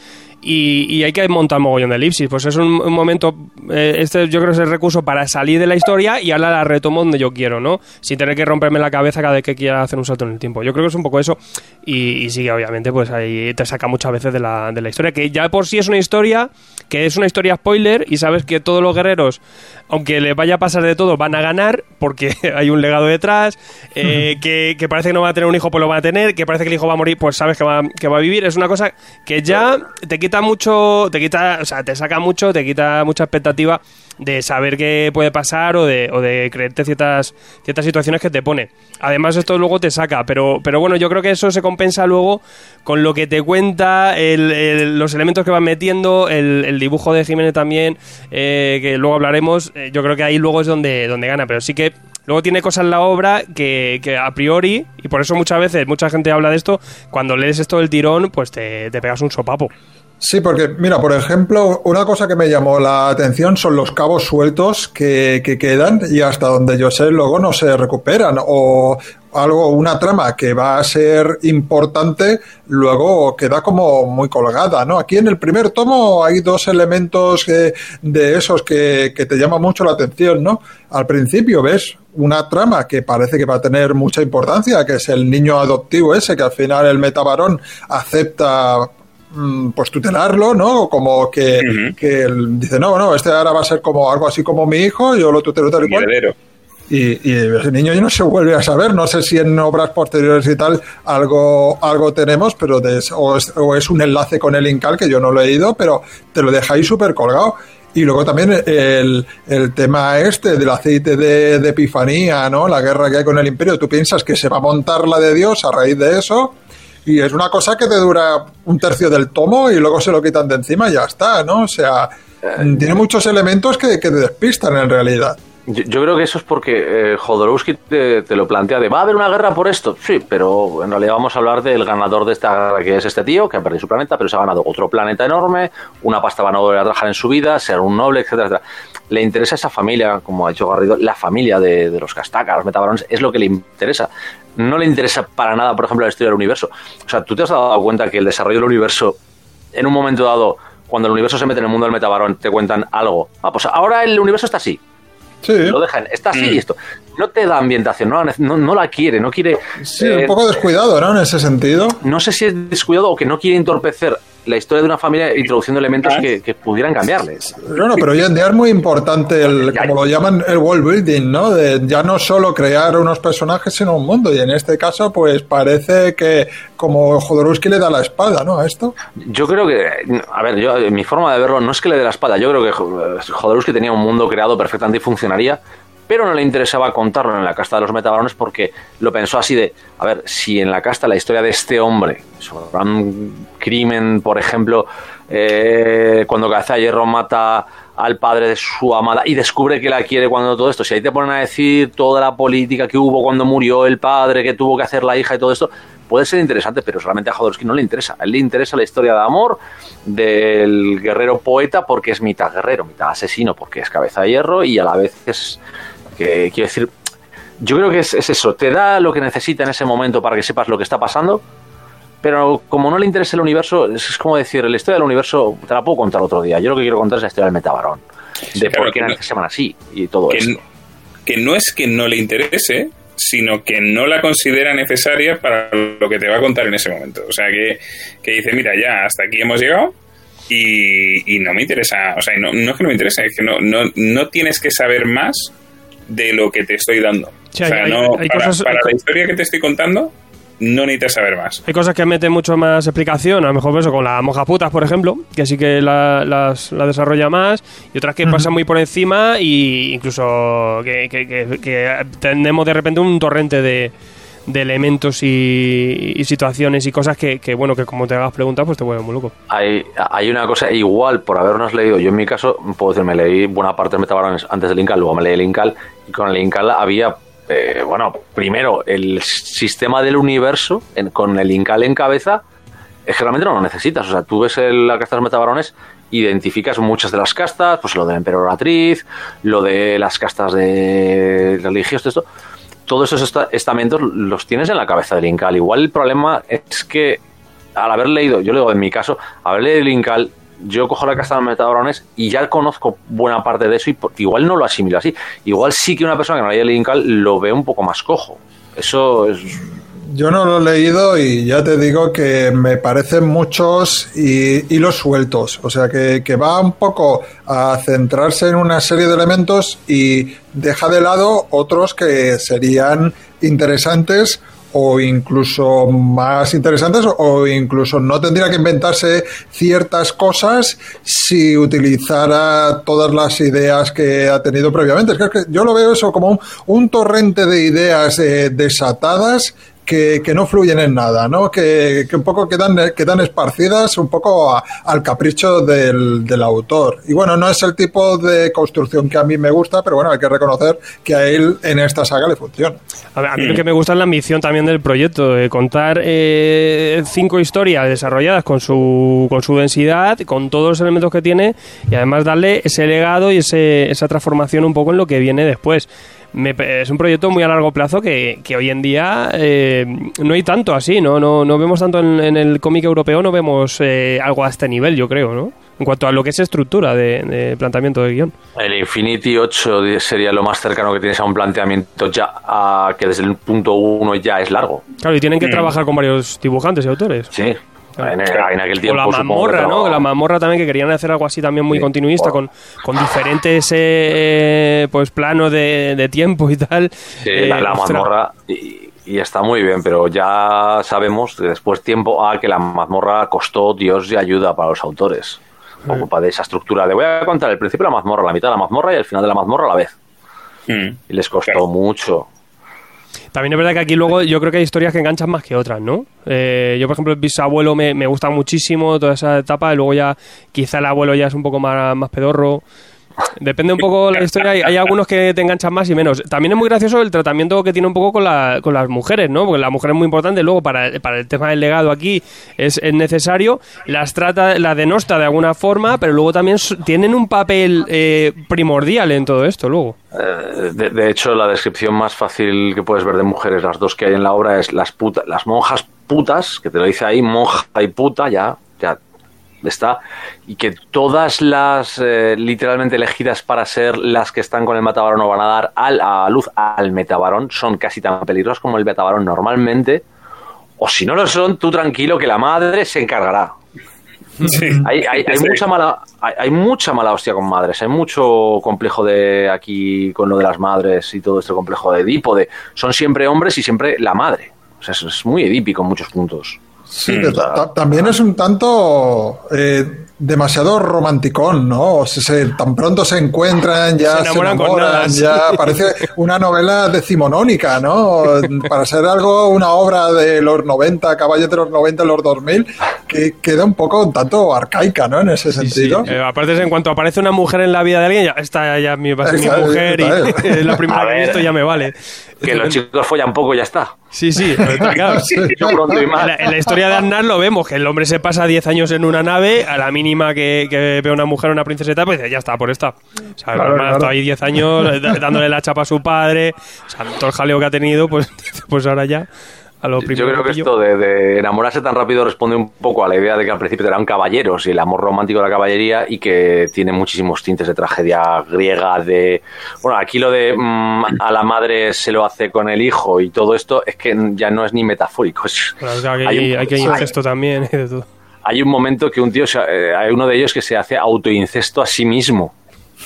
y, hay que montar mogollón de elipsis. Pues es un, momento, eh, este yo creo que es el recurso para salir de la historia y ahora la retomo donde yo quiero, ¿no? Sin tener que romperme la cabeza cada vez que quiera hacer un salto en el tiempo. Yo creo que es un poco eso y, y sigue, obviamente, pues ahí te saca muchas veces de la, de la historia, que ya por sí es una historia, que es una historia spoiler y sabes que todos los guerreros, aunque les vaya a pasar de todo, van a ganar porque hay un legado detrás, eh, que, parece que no va a tener un hijo, pues lo va a tener, que parece que el hijo va a morir, pues sabes que va, que va a vivir. Es una cosa que ya te quita mucho, te quita, o sea, te saca mucho, te quita mucha expectativa de saber qué puede pasar o de, o de creerte ciertas, ciertas situaciones que te pone. Además, esto luego te saca, pero, pero bueno, yo creo que eso se compensa luego con lo que te cuenta, los elementos que van metiendo, el, dibujo de Jiménez también, eh, que luego hablaremos. Eh, yo creo que ahí luego es donde, donde gana, pero sí que luego tiene cosas en la obra que, que, a priori, y por eso muchas veces mucha gente habla de esto, cuando lees esto del tirón, pues te, te pegas un sopapo. Sí, porque mira, por ejemplo, una cosa que me llamó la atención son los cabos sueltos que, que quedan y hasta donde yo sé luego no se recuperan o algo, una trama que va a ser importante, luego queda como muy colgada, ¿no? Aquí en el primer tomo hay dos elementos de esos que, que te llaman mucho la atención, ¿no? Al principio ves una trama que parece que va a tener mucha importancia, que es el niño adoptivo ese, que al final el metabarón acepta pues tutelarlo, ¿no? Como que, dice, no, no, este ahora va a ser como algo así como mi hijo, yo lo tutelo tal y cual. Y, y, ese niño ya no se vuelve a saber. No sé si en obras posteriores y tal algo, algo tenemos, pero o, es, un enlace con el Incal que yo no lo he leído, pero te lo deja ahí súper colgado. Y luego también el, el, tema este del aceite de, de, Epifanía, ¿no? La guerra que hay con el Imperio. Tú piensas que se va a montar la de Dios a raíz de eso y es una cosa que te dura un tercio del tomo y luego se lo quitan de encima y ya está, ¿no? O sea, eh, tiene muchos elementos que, que te despistan en realidad. Yo, creo que eso es porque eh, Jodorowsky te, lo plantea de va a haber una guerra por esto. Sí, pero en realidad vamos a hablar del ganador de esta guerra, que es este tío, que ha perdido su planeta, pero se ha ganado otro planeta enorme, una pasta va a no volver a trabajar en su vida, ser un noble, etcétera, etcétera. Le interesa esa familia, como ha dicho Garrido, la familia de, los Castacas, los Metabarones, es lo que le interesa. No le interesa para nada, por ejemplo, la historia del universo. O sea, tú te has dado cuenta que el desarrollo del universo, en un momento dado, cuando el universo se mete en el mundo del metabarón, te cuentan algo. Ah, pues ahora el universo está así lo dejan, está así y mm. esto. No te da ambientación, no, no, la quiere, no quiere. Sí, un eh, poco descuidado, ¿no? En ese sentido. No sé si es descuidado o que no quiere entorpecer la historia de una familia introduciendo elementos que, pudieran cambiarles. No, no, pero hoy en día es muy importante, el, como lo llaman, el world building, ¿no? De ya no solo crear unos personajes, sino un mundo. Y en este caso, pues parece que como Jodorowsky le da la espada, ¿no? A esto. Yo creo que, a ver, yo, mi forma de verlo no es que le dé la espada. Yo creo que Jodorowsky tenía un mundo creado perfectamente y funcionaría pero no le interesaba contarlo en la casta de los metabarones porque lo pensó así de, a ver, si en la casta la historia de este hombre sobre un crimen, por ejemplo, eh, cuando Cabeza Hierro mata al padre de su amada y descubre que la quiere cuando todo esto, si ahí te ponen a decir toda la política que hubo cuando murió el padre, que tuvo que hacer la hija y todo esto, puede ser interesante, pero solamente a Jodorowsky no le interesa. A él le interesa la historia de amor del guerrero poeta porque es mitad guerrero, mitad asesino porque es cabeza de hierro y a la vez es que quiero decir, yo creo que es, eso, te da lo que necesita en ese momento para que sepas lo que está pasando, pero como no le interesa el universo, es como decir, la historia del universo te la puedo contar otro día. Yo lo que quiero contar es la historia del metabarón, de por qué se llaman así y todo que eso. Que no es que no le interese, sino que no la considera necesaria para lo que te va a contar en ese momento. O sea, que, que dice, mira, ya hasta aquí hemos llegado y, no me interesa, o sea, no, no es que no me interese, es que no, no, no tienes que saber más de lo que te estoy dando. o sea, no, para, la historia que te estoy contando, no necesitas saber más. Hay cosas que meten mucho más explicación, a lo mejor eso con la moja putas, por ejemplo, que sí que la, las, la desarrolla más, y otras que pasan muy por encima, y incluso que, que, tenemos de repente un torrente de, de elementos y, situaciones y cosas que, bueno, que como te hagas preguntas, pues te vuelven muy loco. Hay, hay una cosa igual, por habernos leído, yo en mi caso, puedo decir, me leí buena parte de Metabarones antes del Incal, luego me leí el Incal, y con el Incal había eh, bueno, primero, el sistema del universo con el Incal en cabeza es que no lo necesitas. O sea, tú ves el, la casta de los metabarones, identificas muchas de las castas, pues lo de la emperatriz, lo de las castas de religiosos, esto. Todos esos estamentos los tienes en la cabeza del Incal. Igual el problema es que al haber leído, yo leo en mi caso, haber leído el Incal yo cojo la casta de metabrones y ya conozco buena parte de eso y igual no lo asimilo así. Igual sí que una persona que no leído Incal lo ve un poco más cojo. Eso es... Yo no lo he leído y ya te digo que me parecen muchos y hilos sueltos. O sea, que, que va un poco a centrarse en una serie de elementos y deja de lado otros que serían interesantes o incluso más interesantes o incluso no tendría que inventarse ciertas cosas si utilizara todas las ideas que ha tenido previamente. Es que yo lo veo eso como un, torrente de ideas eh, desatadas que, no fluyen en nada, ¿no? Que, un poco quedan, quedan esparcidas un poco al capricho del, del, autor. Y bueno, no es el tipo de construcción que a mí me gusta, pero bueno, hay que reconocer que a él en esta saga le funciona. A, mí lo que me gusta es la ambición también del proyecto, de contar eh, cinco historias desarrolladas con su, con su densidad, con todos los elementos que tiene y además darle ese legado y ese, esa transformación un poco en lo que viene después es un proyecto muy a largo plazo que, hoy en día eh, no hay tanto así, ¿no? No, no vemos tanto en, el cómic europeo, no vemos eh, algo a este nivel, yo creo, ¿no? En cuanto a lo que es estructura de, planteamiento de guion. El Infinity 8 sería lo más cercano que tienes a un planteamiento ya que desde el punto 1 ya es largo. Claro, y tienen que mm. trabajar con varios dibujantes y autores. Sí, en, aquel tiempo. O la mazmorra, ¿no? La mazmorra también, que querían hacer algo así también muy continuista, con, con diferentes eh, pues planos de, tiempo y tal. Sí, la, eh, mazmorra. Y, está muy bien, pero ya sabemos que después tiempo a que la mazmorra costó Dios y ayuda para los autores. Mm. Ocupa de esa estructura de voy a contar el principio de la mazmorra, la mitad de la mazmorra y el final de la mazmorra a la vez. Mm. Y les costó mucho. También es verdad que aquí luego yo creo que hay historias que enganchan más que otras, ¿no? Eh, yo, por ejemplo, el bisabuelo me, me gusta muchísimo toda esa etapa, y luego ya quizá el abuelo ya es un poco más, más pedorro. Depende un poco la historia. Hay, hay, algunos que te enganchan más y menos. También es muy gracioso el tratamiento que tiene un poco con, la, con las mujeres, ¿no? Porque la mujer es muy importante. Luego, para, para el tema del legado aquí es, es, necesario. Las trata, la denosta de alguna forma, pero luego también tienen un papel eh, primordial en todo esto, luego. Eh, de, hecho, la descripción más fácil que puedes ver de mujeres, las dos que hay en la obra, es las, putas las monjas putas, que te lo dice ahí, monja y puta, ya está, y que todas las eh, literalmente elegidas para ser las que están con el metabarón o van a dar al, a luz al metabarón son casi tan peligrosas como el metabarón normalmente, o si no lo son, tú tranquilo que la madre se encargará. hay, hay, mucha mala hay, mucha mala hostia con madres hay mucho complejo de aquí con lo de las madres y todo este complejo de Edipo de son siempre hombres y siempre la madre. O sea es muy edípico en muchos puntos Sí, también es un tanto eh, demasiado romanticón, ¿no? Se, tan pronto se encuentran, ya se enamoran, ya parece una novela decimonónica, ¿no? Para ser algo, una obra de los 90, caballos de los 90, los 2000, que queda un poco un tanto arcaica, ¿no? En ese sentido. Eh, aparte, en cuanto aparece una mujer en la vida de alguien, ya está, ya mi, va a ser mi mujer y es la primera vez que esto ya me vale. Que los chicos follan poco y ya está. Sí, sí, claro. En, la, historia de Arnar lo vemos, que el hombre se pasa 10 años en una nave, a la mínima que, ve una mujer o una princeseta, pues dice, ya está, por esta. O sea, ha estado ahí 10 años dándole la chapa a su padre, o sea, todo el jaleo que ha tenido, pues, pues ahora ya lo primero. Yo creo que, esto de, enamorarse tan rápido responde un poco a la idea de que al principio eran caballeros y el amor romántico de la caballería y que tiene muchísimos tintes de tragedia griega, de... Bueno, aquí lo de mm, a la madre se lo hace con el hijo y todo esto es que ya no es ni metafórico. hay, hay, que incesto también Hay un momento que un tío, eh, hay uno de ellos que se hace autoincesto a sí mismo.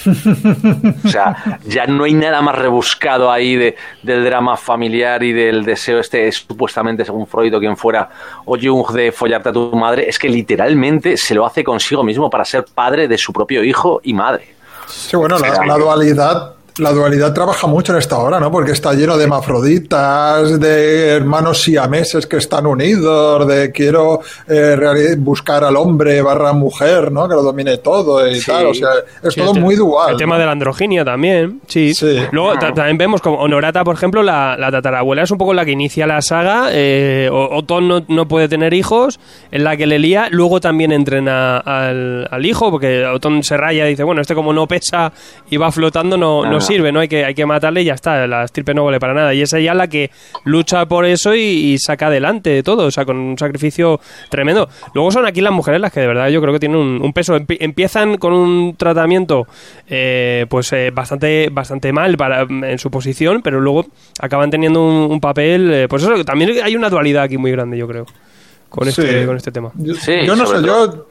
o sea, ya no hay nada más rebuscado ahí de, del drama familiar y del deseo este, supuestamente, según Freud o quien fuera, o Jung, de follarte a tu madre. Es que literalmente se lo hace consigo mismo para ser padre de su propio hijo y madre. Sí, bueno, la dualidad la dualidad trabaja mucho en esta hora, ¿no? Porque está lleno de mafroditas, de hermanos siameses que están unidos, de quiero eh, buscar al hombre barra mujer, ¿no? Que lo domine todo y tal. O sea, es todo muy dual. El tema de la androginia también, sí. Luego también vemos como Honorata, por ejemplo, la, la, tatarabuela es un poco la que inicia la saga. Eh, Otón no, no, puede tener hijos, en la que le lía. Luego también entrena al, al hijo, porque Otón se raya y dice, bueno, este como no pesa y va flotando, no, no sirve, ¿no? Hay que, hay que matarle y ya está, la estirpe no vale para nada. Y es ella la que lucha por eso y, saca adelante de todo, o sea, con un sacrificio tremendo. Luego son aquí las mujeres las que de verdad yo creo que tienen un, peso. Empiezan con un tratamiento eh, pues eh, bastante, bastante mal para, en su posición, pero luego acaban teniendo un, papel, eh, pues eso, también hay una dualidad aquí muy grande, yo creo, con este, con este tema. yo no sé, yo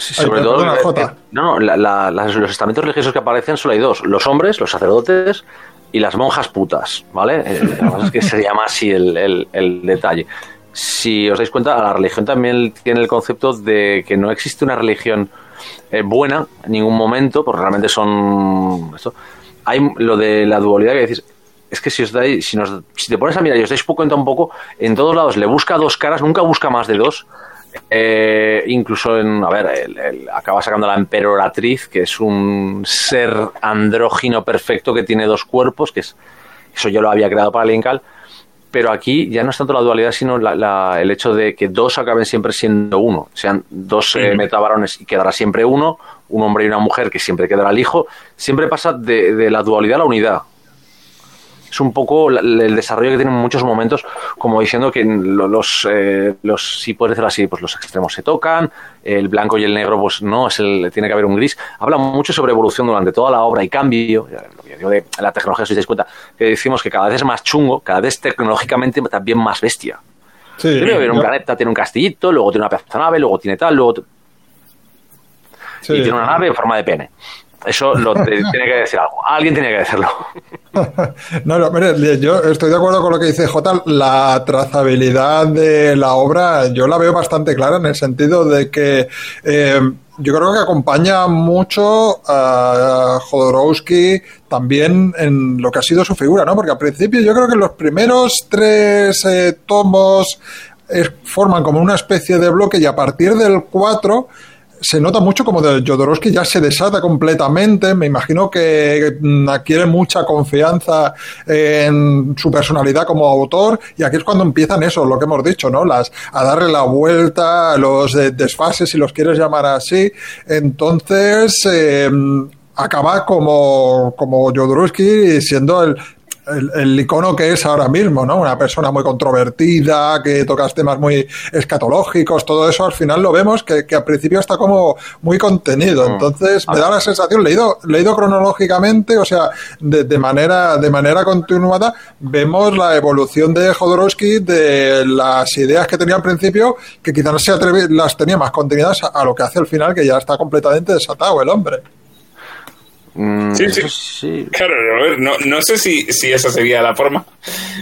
sobre todo. No, no, los estamentos religiosos que aparecen solo hay dos: los hombres, los sacerdotes y las monjas putas, ¿vale? Eh, es que se llama así el, el, detalle. Si os dais cuenta, la religión también tiene el concepto de que no existe una religión eh, buena en ningún momento, porque realmente son. Esto, hay lo de la dualidad que decís, es que si os dais, si, nos, si te pones a mirar y os dais cuenta un poco, en todos lados le busca dos caras, nunca busca más de dos. Eh, incluso en, a ver, acaba sacando la emperoratriz, que es un ser andrógino perfecto que tiene dos cuerpos, que es, eso yo lo había creado para Linkal, pero aquí ya no es tanto la dualidad, sino el hecho de que dos acaben siempre siendo uno, sean dos eh, metabarones y quedará siempre uno, un hombre y una mujer que siempre quedará el hijo, siempre pasa de, de la dualidad a la unidad es un poco el desarrollo que tiene en muchos momentos, como diciendo que los, eh, los, si puedes decirlo así, pues los extremos se tocan, el blanco y el negro, pues no, es el, tiene que haber un gris. Habla mucho sobre evolución durante toda la obra y cambio, lo que digo de la tecnología, si os dais cuenta, que decimos que cada vez es más chungo, cada vez tecnológicamente también más bestia. Sí, Primero un planeta, tiene un castillito, luego tiene una pedazo nave, luego tiene tal, luego... Y tiene una nave en forma de pene. Eso lo tiene que decir algo. Alguien tiene que decirlo. no, no, mire, yo estoy de acuerdo con lo que dice J. La trazabilidad de la obra yo la veo bastante clara en el sentido de que eh, yo creo que acompaña mucho a Jodorowsky también en lo que ha sido su figura, ¿no? Porque al principio yo creo que los primeros tres eh, tomos eh, forman como una especie de bloque y a partir del cuatro se nota mucho como de Jodorowsky ya se desata completamente. Me imagino que mm, adquiere mucha confianza en su personalidad como autor y aquí es cuando empiezan eso, lo que hemos dicho, ¿no? Las, a darle la vuelta los desfases, si los quieres llamar así. Entonces, eh, acaba como, como Jodorowsky siendo el, el, icono que es ahora mismo, ¿no? Una persona muy controvertida, que tocas temas muy escatológicos, todo eso al final lo vemos que, al principio está como muy contenido. Mm. Entonces me da la sensación, leído, leído cronológicamente, o sea, de, manera, de manera continuada, vemos la evolución de Jodorowsky de las ideas que tenía al principio, que quizás no se las tenía más contenidas a lo que hace al final, que ya está completamente desatado el hombre. Mm, sí, sí, Claro, no, no sé si, si, esa sería la forma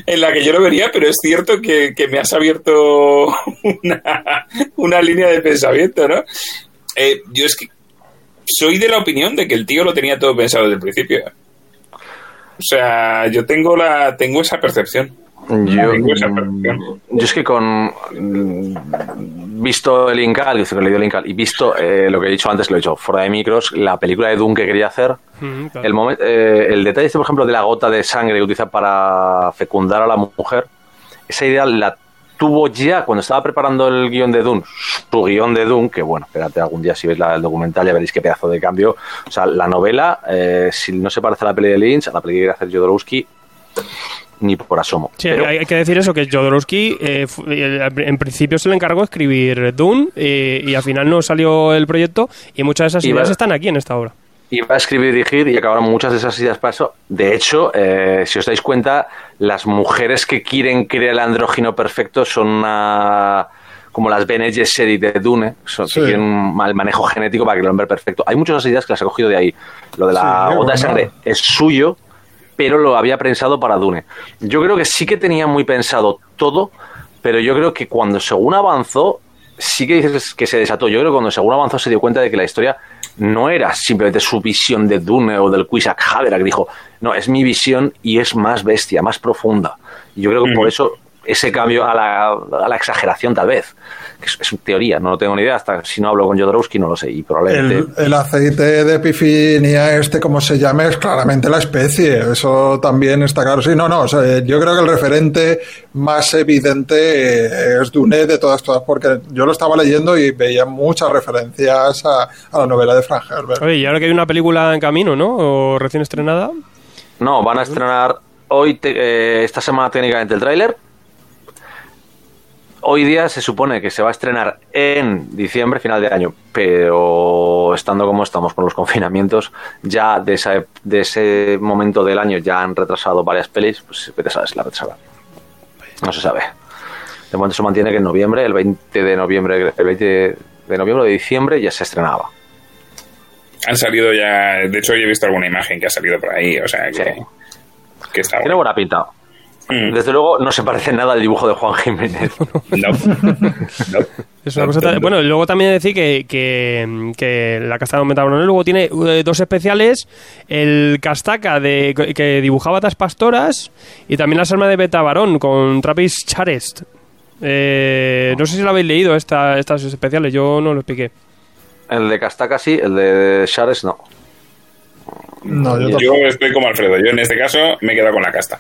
en la que yo lo vería, pero es cierto que, me has abierto una, línea de pensamiento, ¿no? Eh, yo es que soy de la opinión de que el tío lo tenía todo pensado desde el principio. O sea, yo tengo la tengo esa percepción. Yo, yo es que con mm, visto el Incal, que le dio el Incal, y visto eh, lo que he dicho antes, lo he dicho fuera de micros, la película de Doom que quería hacer, el, momento, eh, el detalle este, por ejemplo, de la gota de sangre que utiliza para fecundar a la mujer, esa idea la tuvo ya cuando estaba preparando el guion de Dune, su guion de Dune, que bueno, espérate algún día si veis la, el documental ya veréis qué pedazo de cambio. O sea, la novela, eh, si no se parece a la peli de Lynch, a la peli que quiere hacer Jodorowsky, ni por asomo. Sí, hay que decir eso, que Jodorowsky eh, en principio se le encargó escribir Dune y al final no salió el proyecto y muchas de esas ideas están aquí en esta obra. Iba a escribir y dirigir y acabaron muchas de esas ideas para eso. De hecho, eh, si os dais cuenta, las mujeres que quieren crear el andrógino perfecto son una como las Bene Gesserit de Dune, son, que tienen un mal manejo genético para que el hombre perfecto. Hay muchas de esas ideas que las he cogido de ahí. Lo de la gota de sangre es suyo, pero lo había pensado para Dune. Yo creo que sí que tenía muy pensado todo, pero yo creo que cuando según avanzó, sí que dices que se desató. Yo creo que cuando según avanzó se dio cuenta de que la historia no era simplemente su visión de Dune o del Quisak que dijo, no, es mi visión y es más bestia, más profunda. Y yo creo que por eso ese cambio a la, a la exageración tal vez. Es, es, teoría, no lo tengo ni idea, hasta si no hablo con Jodorowsky no lo sé. Y probablemente... El, aceite de epifinia, este como se llame, es claramente la especie, eso también está claro. Sí, no, no, yo creo que el referente más evidente es Dune de todas, todas, porque yo lo estaba leyendo y veía muchas referencias a, a la novela de Frank Herbert. Oye, y ahora que hay una película en camino, ¿no? O recién estrenada. No, van a estrenar hoy, eh, esta semana técnicamente el tráiler hoy día se supone que se va a estrenar en diciembre, final de año, pero estando como estamos con los confinamientos, ya de, de ese momento del año ya han retrasado varias pelis, pues te sabes la retrasada. No se sabe. De momento se mantiene que en noviembre, el 20 de noviembre, el 20 de noviembre o de diciembre ya se estrenaba. Han salido ya, de hecho yo he visto alguna imagen que ha salido por ahí, o sea que, que está Tiene buena pinta. Mm. Desde luego no se parece nada al dibujo de Juan Jiménez. No. Es una cosa bueno, luego también decir que, que, la casta de Metabarón luego tiene eh, dos especiales, el Castaca de, que dibujaba las pastoras y también las armas de Betabarón con Travis Charest. Eh, no sé si lo habéis leído esta, estas especiales, yo no lo expliqué. El de Castaca sí, el de Charest no. no yo, yo estoy como Alfredo, yo en este caso me he quedado con la casta.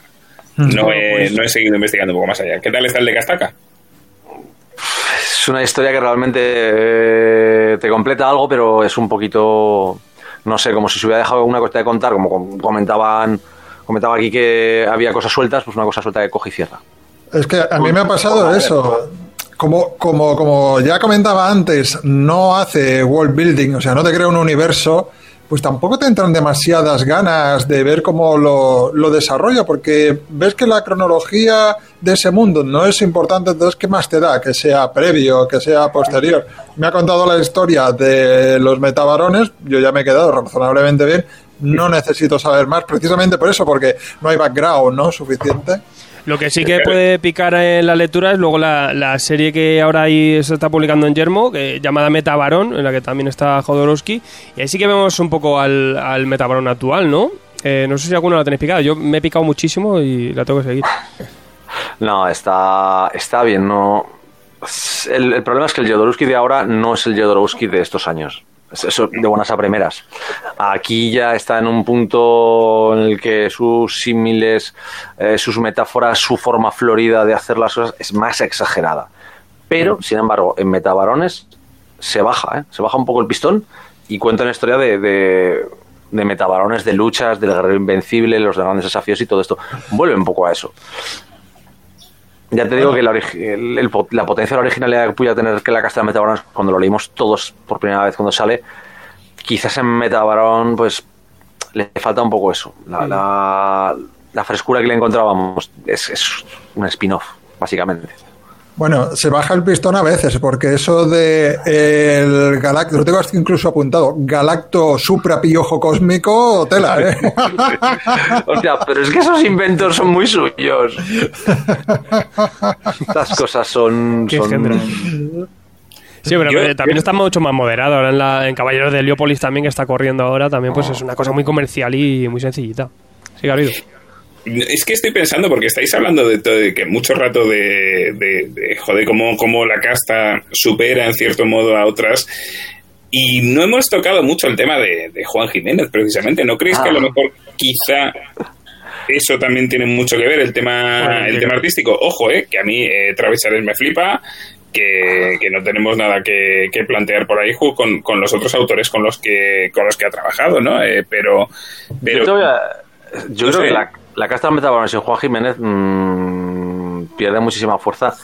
No he, pues- no he seguido investigando un poco más allá. ¿Qué tal está el de Castaca? Es una historia que realmente eh, te completa algo, pero es un poquito, no sé, como si se hubiera dejado una cosa de contar, como comentaban, comentaba aquí que había cosas sueltas, pues una cosa suelta que coge y cierra. Es que a mí me ha pasado eso. Como, como, como ya comentaba antes, no hace world building, o sea, no te crea un universo pues tampoco te entran demasiadas ganas de ver cómo lo, lo, desarrolla, porque ves que la cronología de ese mundo no es importante, entonces ¿qué más te da? Que sea previo, que sea posterior. Me ha contado la historia de los metabarones, yo ya me he quedado razonablemente bien, no necesito saber más, precisamente por eso, porque no hay background ¿no? suficiente. Lo que sí que puede picar en la lectura es luego la, serie que ahora ahí se está publicando en Yermo, que, llamada Metabarón, en la que también está Jodorowsky. Y ahí sí que vemos un poco al, al Metabarón actual, ¿no? Eh, no sé si alguno la tenéis picado. Yo me he picado muchísimo y la tengo que seguir. No, está, está bien. No, el, el problema es que el Jodorowsky de ahora no es el Jodorowsky de estos años. Eso de buenas a primeras. Aquí ya está en un punto en el que sus símiles, eh, sus metáforas, su forma florida de hacer las cosas es más exagerada. Pero, sin embargo, en Metabarones se baja, ¿eh? se baja un poco el pistón y cuenta una historia de, de, de metabarones, de luchas, del guerrero invencible, los grandes desafíos y todo esto. Vuelve un poco a eso. Ya te digo que la, la, potencia de la originalidad que pudiera tener que la Casta de Metabaron, cuando lo leímos todos por primera vez cuando sale, quizás en Metabaron pues le falta un poco eso. La, la, la frescura que le encontrábamos es, es un spin-off, básicamente. Bueno, se baja el pistón a veces, porque eso de el galacto, lo tengo incluso apuntado, galacto supra piojo cósmico, tela, ¿eh? Hostia, pero es que esos inventos son muy suyos. Estas cosas son... son... Sí, pero también está mucho más moderado. Ahora en, la, en Caballeros de Heliópolis también, que está corriendo ahora, también pues es una cosa muy comercial y muy sencillita. Sí, habido. Es que estoy pensando, porque estáis hablando de, todo, de que mucho rato de, de, joder, cómo, cómo la casta supera en cierto modo a otras. Y no hemos tocado mucho el tema de, Juan Jiménez, precisamente. ¿No creéis que a lo ah. mejor quizá eso también tiene mucho que ver, el tema, el tema artístico? Ojo, eh, que a mí eh, Travis me flipa, que, que, no tenemos nada que, que plantear por ahí con, con, los otros autores con los que, con los que ha trabajado, ¿no? Eh, pero... pero yo, yo creo que la, la casta Metabarones y Juan Jiménez mmm, pierde muchísima fuerza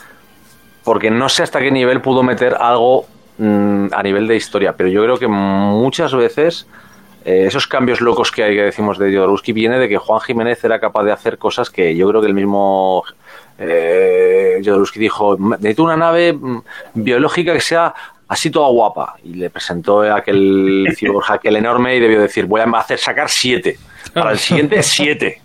porque no sé hasta qué nivel pudo meter algo mmm, a nivel de historia, pero yo creo que muchas veces eh, esos cambios locos que hay que decimos de Jodorowsky viene de que Juan Jiménez era capaz de hacer cosas que yo creo que el mismo eh, Jodorowsky dijo, necesito una nave mm, biológica que sea así toda guapa. Y le presentó aquel cyborg aquel enorme y debió decir, voy a hacer sacar siete. Para el siguiente, siete.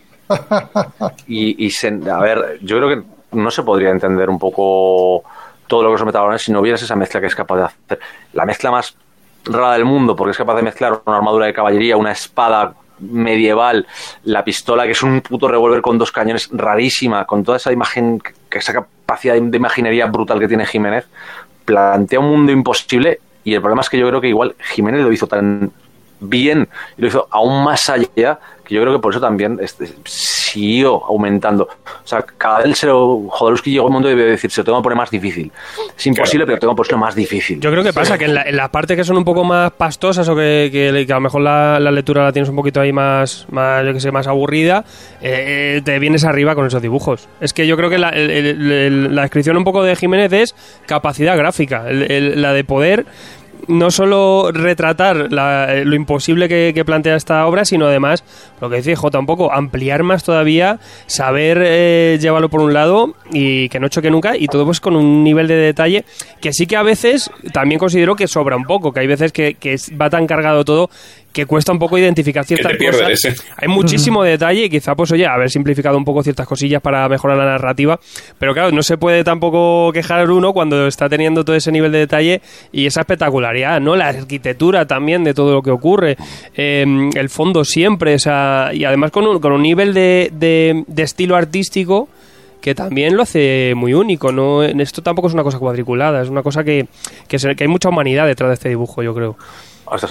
Y, y a ver, yo creo que no se podría entender un poco todo lo que los metadrones si no hubieras esa mezcla que es capaz de hacer. La mezcla más rara del mundo, porque es capaz de mezclar una armadura de caballería, una espada medieval, la pistola, que es un puto revólver con dos cañones rarísima, con toda esa imagen, esa capacidad de imaginería brutal que tiene Jiménez, plantea un mundo imposible y el problema es que yo creo que igual Jiménez lo hizo tan bien y lo hizo aún más allá que yo creo que por eso también este, siguió aumentando. O sea, cada vez se lo. Jodorowsky llegó a un mundo y debe decir, se lo tengo que poner más difícil. Es imposible, pero tengo que ponerlo más difícil. Yo creo que pasa que en, las partes que son un poco más pastosas o que, que, a lo mejor la, lectura la tienes un poquito ahí más, más yo que sé, más aburrida, eh, te vienes arriba con esos dibujos. Es que yo creo que la, la descripción un poco de Jiménez es capacidad gráfica, la de poder no solo retratar eh, lo imposible que, plantea esta obra, sino además, lo que dice J, un ampliar más todavía, saber eh, llevarlo por un lado y que no choque nunca, y todo pues con un nivel de detalle que sí que a veces también considero que sobra un poco, que hay veces que, que va tan cargado todo que cuesta un poco identificar ciertas cosas. Hay muchísimo detalle y quizá, pues oye, haber simplificado un poco ciertas cosillas para mejorar la narrativa. Pero claro, no se puede tampoco quejar uno cuando está teniendo todo ese nivel de detalle y esa espectacularidad, ¿no? La arquitectura también de todo lo que ocurre, em, el fondo siempre, esa, y además con un, con un nivel de, de, estilo artístico que también lo hace muy único. ¿no? Esto tampoco es una cosa cuadriculada, es una cosa que, que, que hay mucha humanidad detrás de este dibujo, yo creo.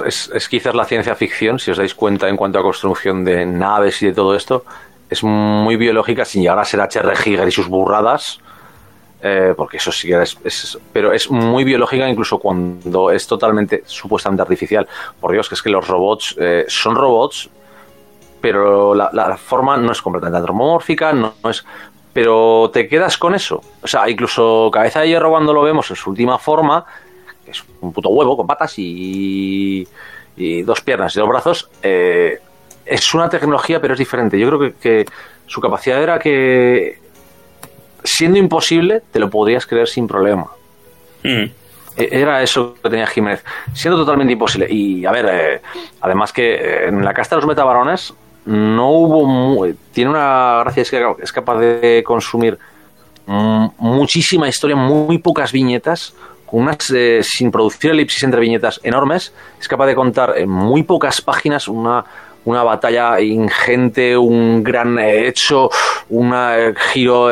Es, quizás la ciencia ficción, si os dais cuenta en cuanto a construcción de naves y de todo esto, es muy biológica sin llegar a ser H.R. Giger y sus burradas, eh, porque eso sí que es, Pero es muy biológica incluso cuando es totalmente, supuestamente artificial. Por Dios, que es que los robots eh, son robots, pero la, forma no es completamente antropomórfica, no es pero te quedas con eso. O sea, incluso Cabeza de Hierro cuando lo vemos en su última forma, es un puto huevo con patas y, dos piernas y dos brazos, eh, es una tecnología, pero es diferente. Yo creo que, su capacidad era que, siendo imposible, te lo podrías creer sin problema. Mm. E, era eso que tenía Jiménez, siendo totalmente imposible. Y a ver, eh, además que eh, en la casta de los metabarones no hubo. tiene una gracia, es que es capaz de consumir muchísima historia, muy pocas viñetas, unas, eh, sin producir elipsis entre viñetas enormes, es capaz de contar en muy pocas páginas una, una batalla ingente, un gran eh, hecho, un eh, giro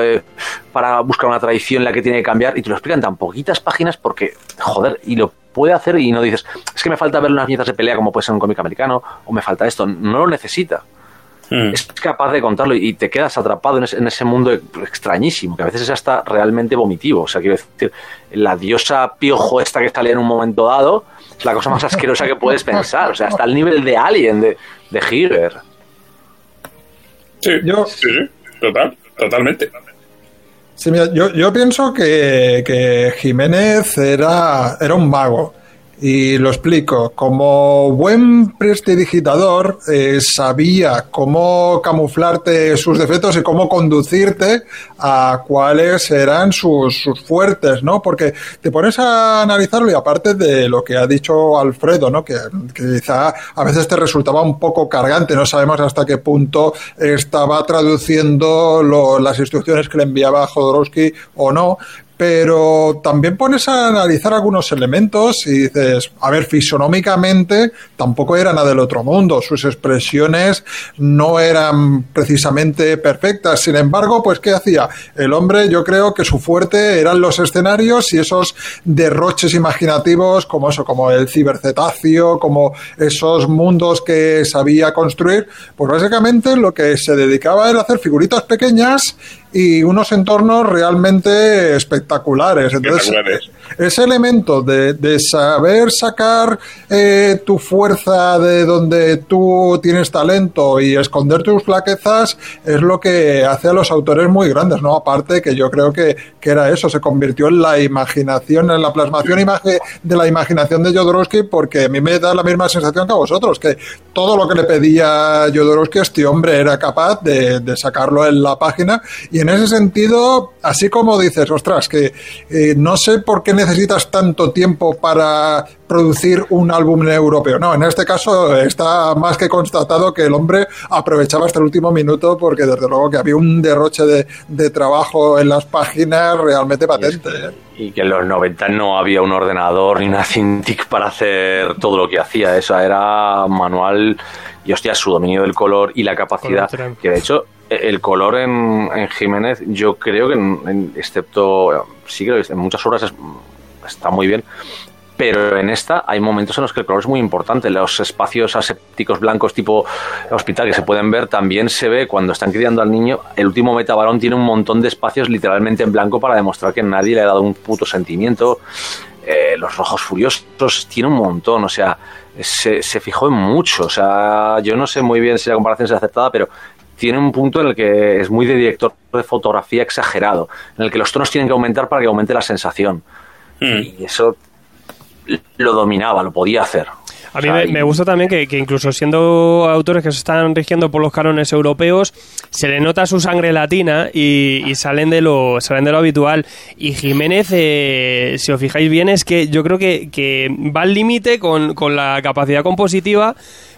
para buscar una tradición la que tiene que cambiar, y te lo explican tan poquitas páginas porque, joder, y lo puede hacer y no dices, es que me falta ver unas viñetas de pelea como puede ser un cómic americano, o me falta esto, no lo necesita. Hmm. Es capaz de contarlo y te quedas atrapado en ese, mundo extrañísimo, que a veces es hasta realmente vomitivo. O sea, quiero decir, la diosa piojo esta que sale en un momento dado es la cosa más asquerosa que puedes pensar. O sea, hasta el nivel de Alien, de, de Sí, yo, sí, total, totalmente. Sí, mira, yo, yo pienso que, que Jiménez era, era un mago. Y lo explico. Como buen prestidigitador, eh, sabía cómo camuflarte sus defectos y cómo conducirte a cuáles eran sus, sus, fuertes, ¿no? Porque te pones a analizarlo y aparte de lo que ha dicho Alfredo, ¿no? Que, quizá a veces te resultaba un poco cargante, no sabemos hasta qué punto estaba traduciendo las instrucciones que le enviaba Jodorowsky o no, pero también pones a analizar algunos elementos y dices, a ver, fisonómicamente tampoco era nada del otro mundo, sus expresiones no eran precisamente perfectas, sin embargo, pues ¿qué hacía? El hombre yo creo que su fuerte eran los escenarios y esos derroches imaginativos como eso, como el cibercetáceo, como esos mundos que sabía construir, pues básicamente lo que se dedicaba era hacer figuritas pequeñas y unos entornos realmente espectaculares. Entonces, ese elemento de, saber sacar eh, tu fuerza de donde tú tienes talento y esconder tus flaquezas es lo que hace a los autores muy grandes, ¿no? Aparte que yo creo que, que era eso, se convirtió en la imaginación, en la plasmación de la imaginación de Jodorowsky, porque a mí me da la misma sensación que a vosotros, que todo lo que le pedía Jodorowsky, este hombre era capaz de, sacarlo en la página, y en ese sentido, así como dices, ostras, que eh, no sé por qué necesitas tanto tiempo para producir un álbum europeo. No, en este caso está más que constatado que el hombre aprovechaba hasta el último minuto porque desde luego que había un derroche de, trabajo en las páginas realmente patente. ¿eh? Y que en los 90 no había un ordenador ni una Cintiq para hacer todo lo que hacía. Eso era manual y hostia, su dominio del color y la capacidad. Que de hecho, el color en, Jiménez, yo creo que, excepto, sí creo que en muchas obras está muy bien, pero en esta hay momentos en los que el color es muy importante. Los espacios asépticos blancos tipo hospital que se pueden ver también se ve cuando están criando al niño. El último metabarón tiene un montón de espacios literalmente en blanco para demostrar que nadie le ha dado un puto sentimiento. Eh, los rojos furiosos tiene un montón, o sea, se, se fijó en mucho. O sea, yo no sé muy bien si la comparación es aceptada, pero tiene un punto en el que es muy de director de fotografía exagerado, en el que los tonos tienen que aumentar para que aumente la sensación. Hmm. Y eso lo dominaba, lo podía hacer. A mí me, gusta también que, incluso siendo autores que se están rigiendo por los cánones europeos, se le nota su sangre latina y, salen de lo salen de lo habitual. Y Jiménez, eh, si os fijáis bien, es que yo creo que, que va al límite con, con la capacidad compositiva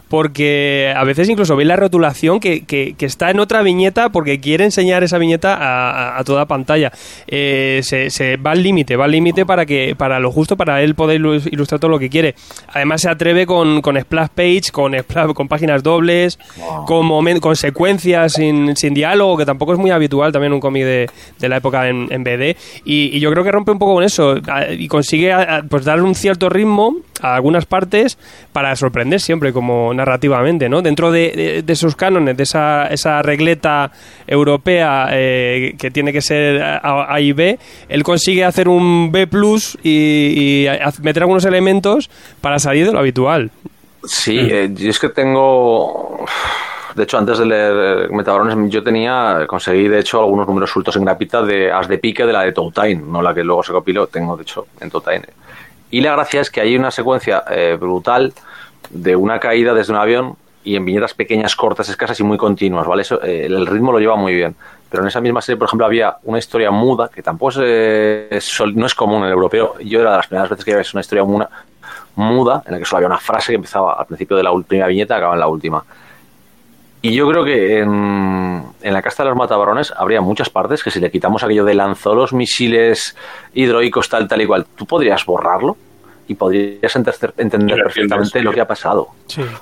porque a veces incluso veis la rotulación que, que, está en otra viñeta porque quiere enseñar esa viñeta a, toda pantalla. Eh, se, va al límite, va al límite para que para lo justo para él poder ilustrar todo lo que quiere. Además se atreve con, con splash page, con, con páginas dobles, con, con secuencias sin, sin, diálogo, que tampoco es muy habitual también un cómic de, de, la época en, en BD. Y, yo creo que rompe un poco con eso y consigue pues darle un cierto ritmo a algunas partes para sorprender siempre como narrativamente, ¿no? Dentro de, sus cánones, de esa, esa regleta europea eh, que tiene que ser A, y B, él consigue hacer un B plus y, meter algunos elementos para salir de lo habitual. Sí, eh, yo es que tengo... De hecho, antes de leer Metabarones, yo tenía, conseguí de hecho algunos números sueltos en grapita de As de Pique de la de Toutain, no la que luego se copiló, tengo de hecho en Toutain. Y la gracia es que hay una secuencia eh, brutal de una caída desde un avión y en viñetas pequeñas, cortas, escasas y muy continuas, ¿vale? Eso, eh, el ritmo lo lleva muy bien. Pero en esa misma serie, por ejemplo, había una historia muda, que tampoco es, no es común en el europeo. Yo era de las primeras veces que visto una historia muda, en la que solo había una frase que empezaba al principio de la primera viñeta y acababa en la última. Y yo creo que en, en, la casta de los matabarones habría muchas partes que si le quitamos aquello de lanzó los misiles hidroicos tal, tal y cual, tú podrías borrarlo y podrías entender perfectamente lo que ha pasado.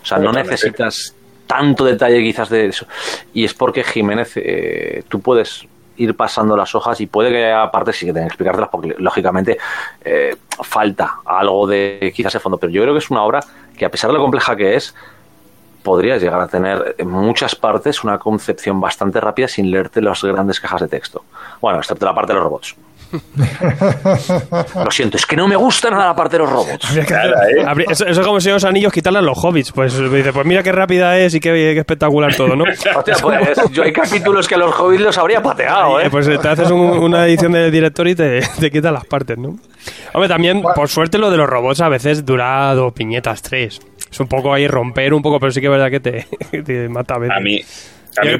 o sea, no necesitas tanto detalle quizás de eso. Y es porque Jiménez, eh, tú puedes ir pasando las hojas y puede que haya partes sí que tengan que explicártelas porque lógicamente eh, falta algo de quizás de fondo. Pero yo creo que es una obra que a pesar de lo compleja que es, podrías llegar a tener en muchas partes una concepción bastante rápida sin leerte las grandes cajas de texto. Bueno, excepto la parte de los robots. Lo siento, es que no me gusta nada la parte de los robots. ¿eh? eso, es como si los anillos quitarle a los hobbits. Pues dice, pues mira qué rápida es y qué, espectacular todo, ¿no? pues, yo hay capítulos que los hobbits los habría pateado, ¿eh? Pues te haces una edición de director y te, te quitan las partes, ¿no? Hombre, también, por suerte, lo de los robots a veces dura dos piñetas, tres. Es un poco ahí romper un poco, pero sí que es verdad que te, te mata a veces. A mí,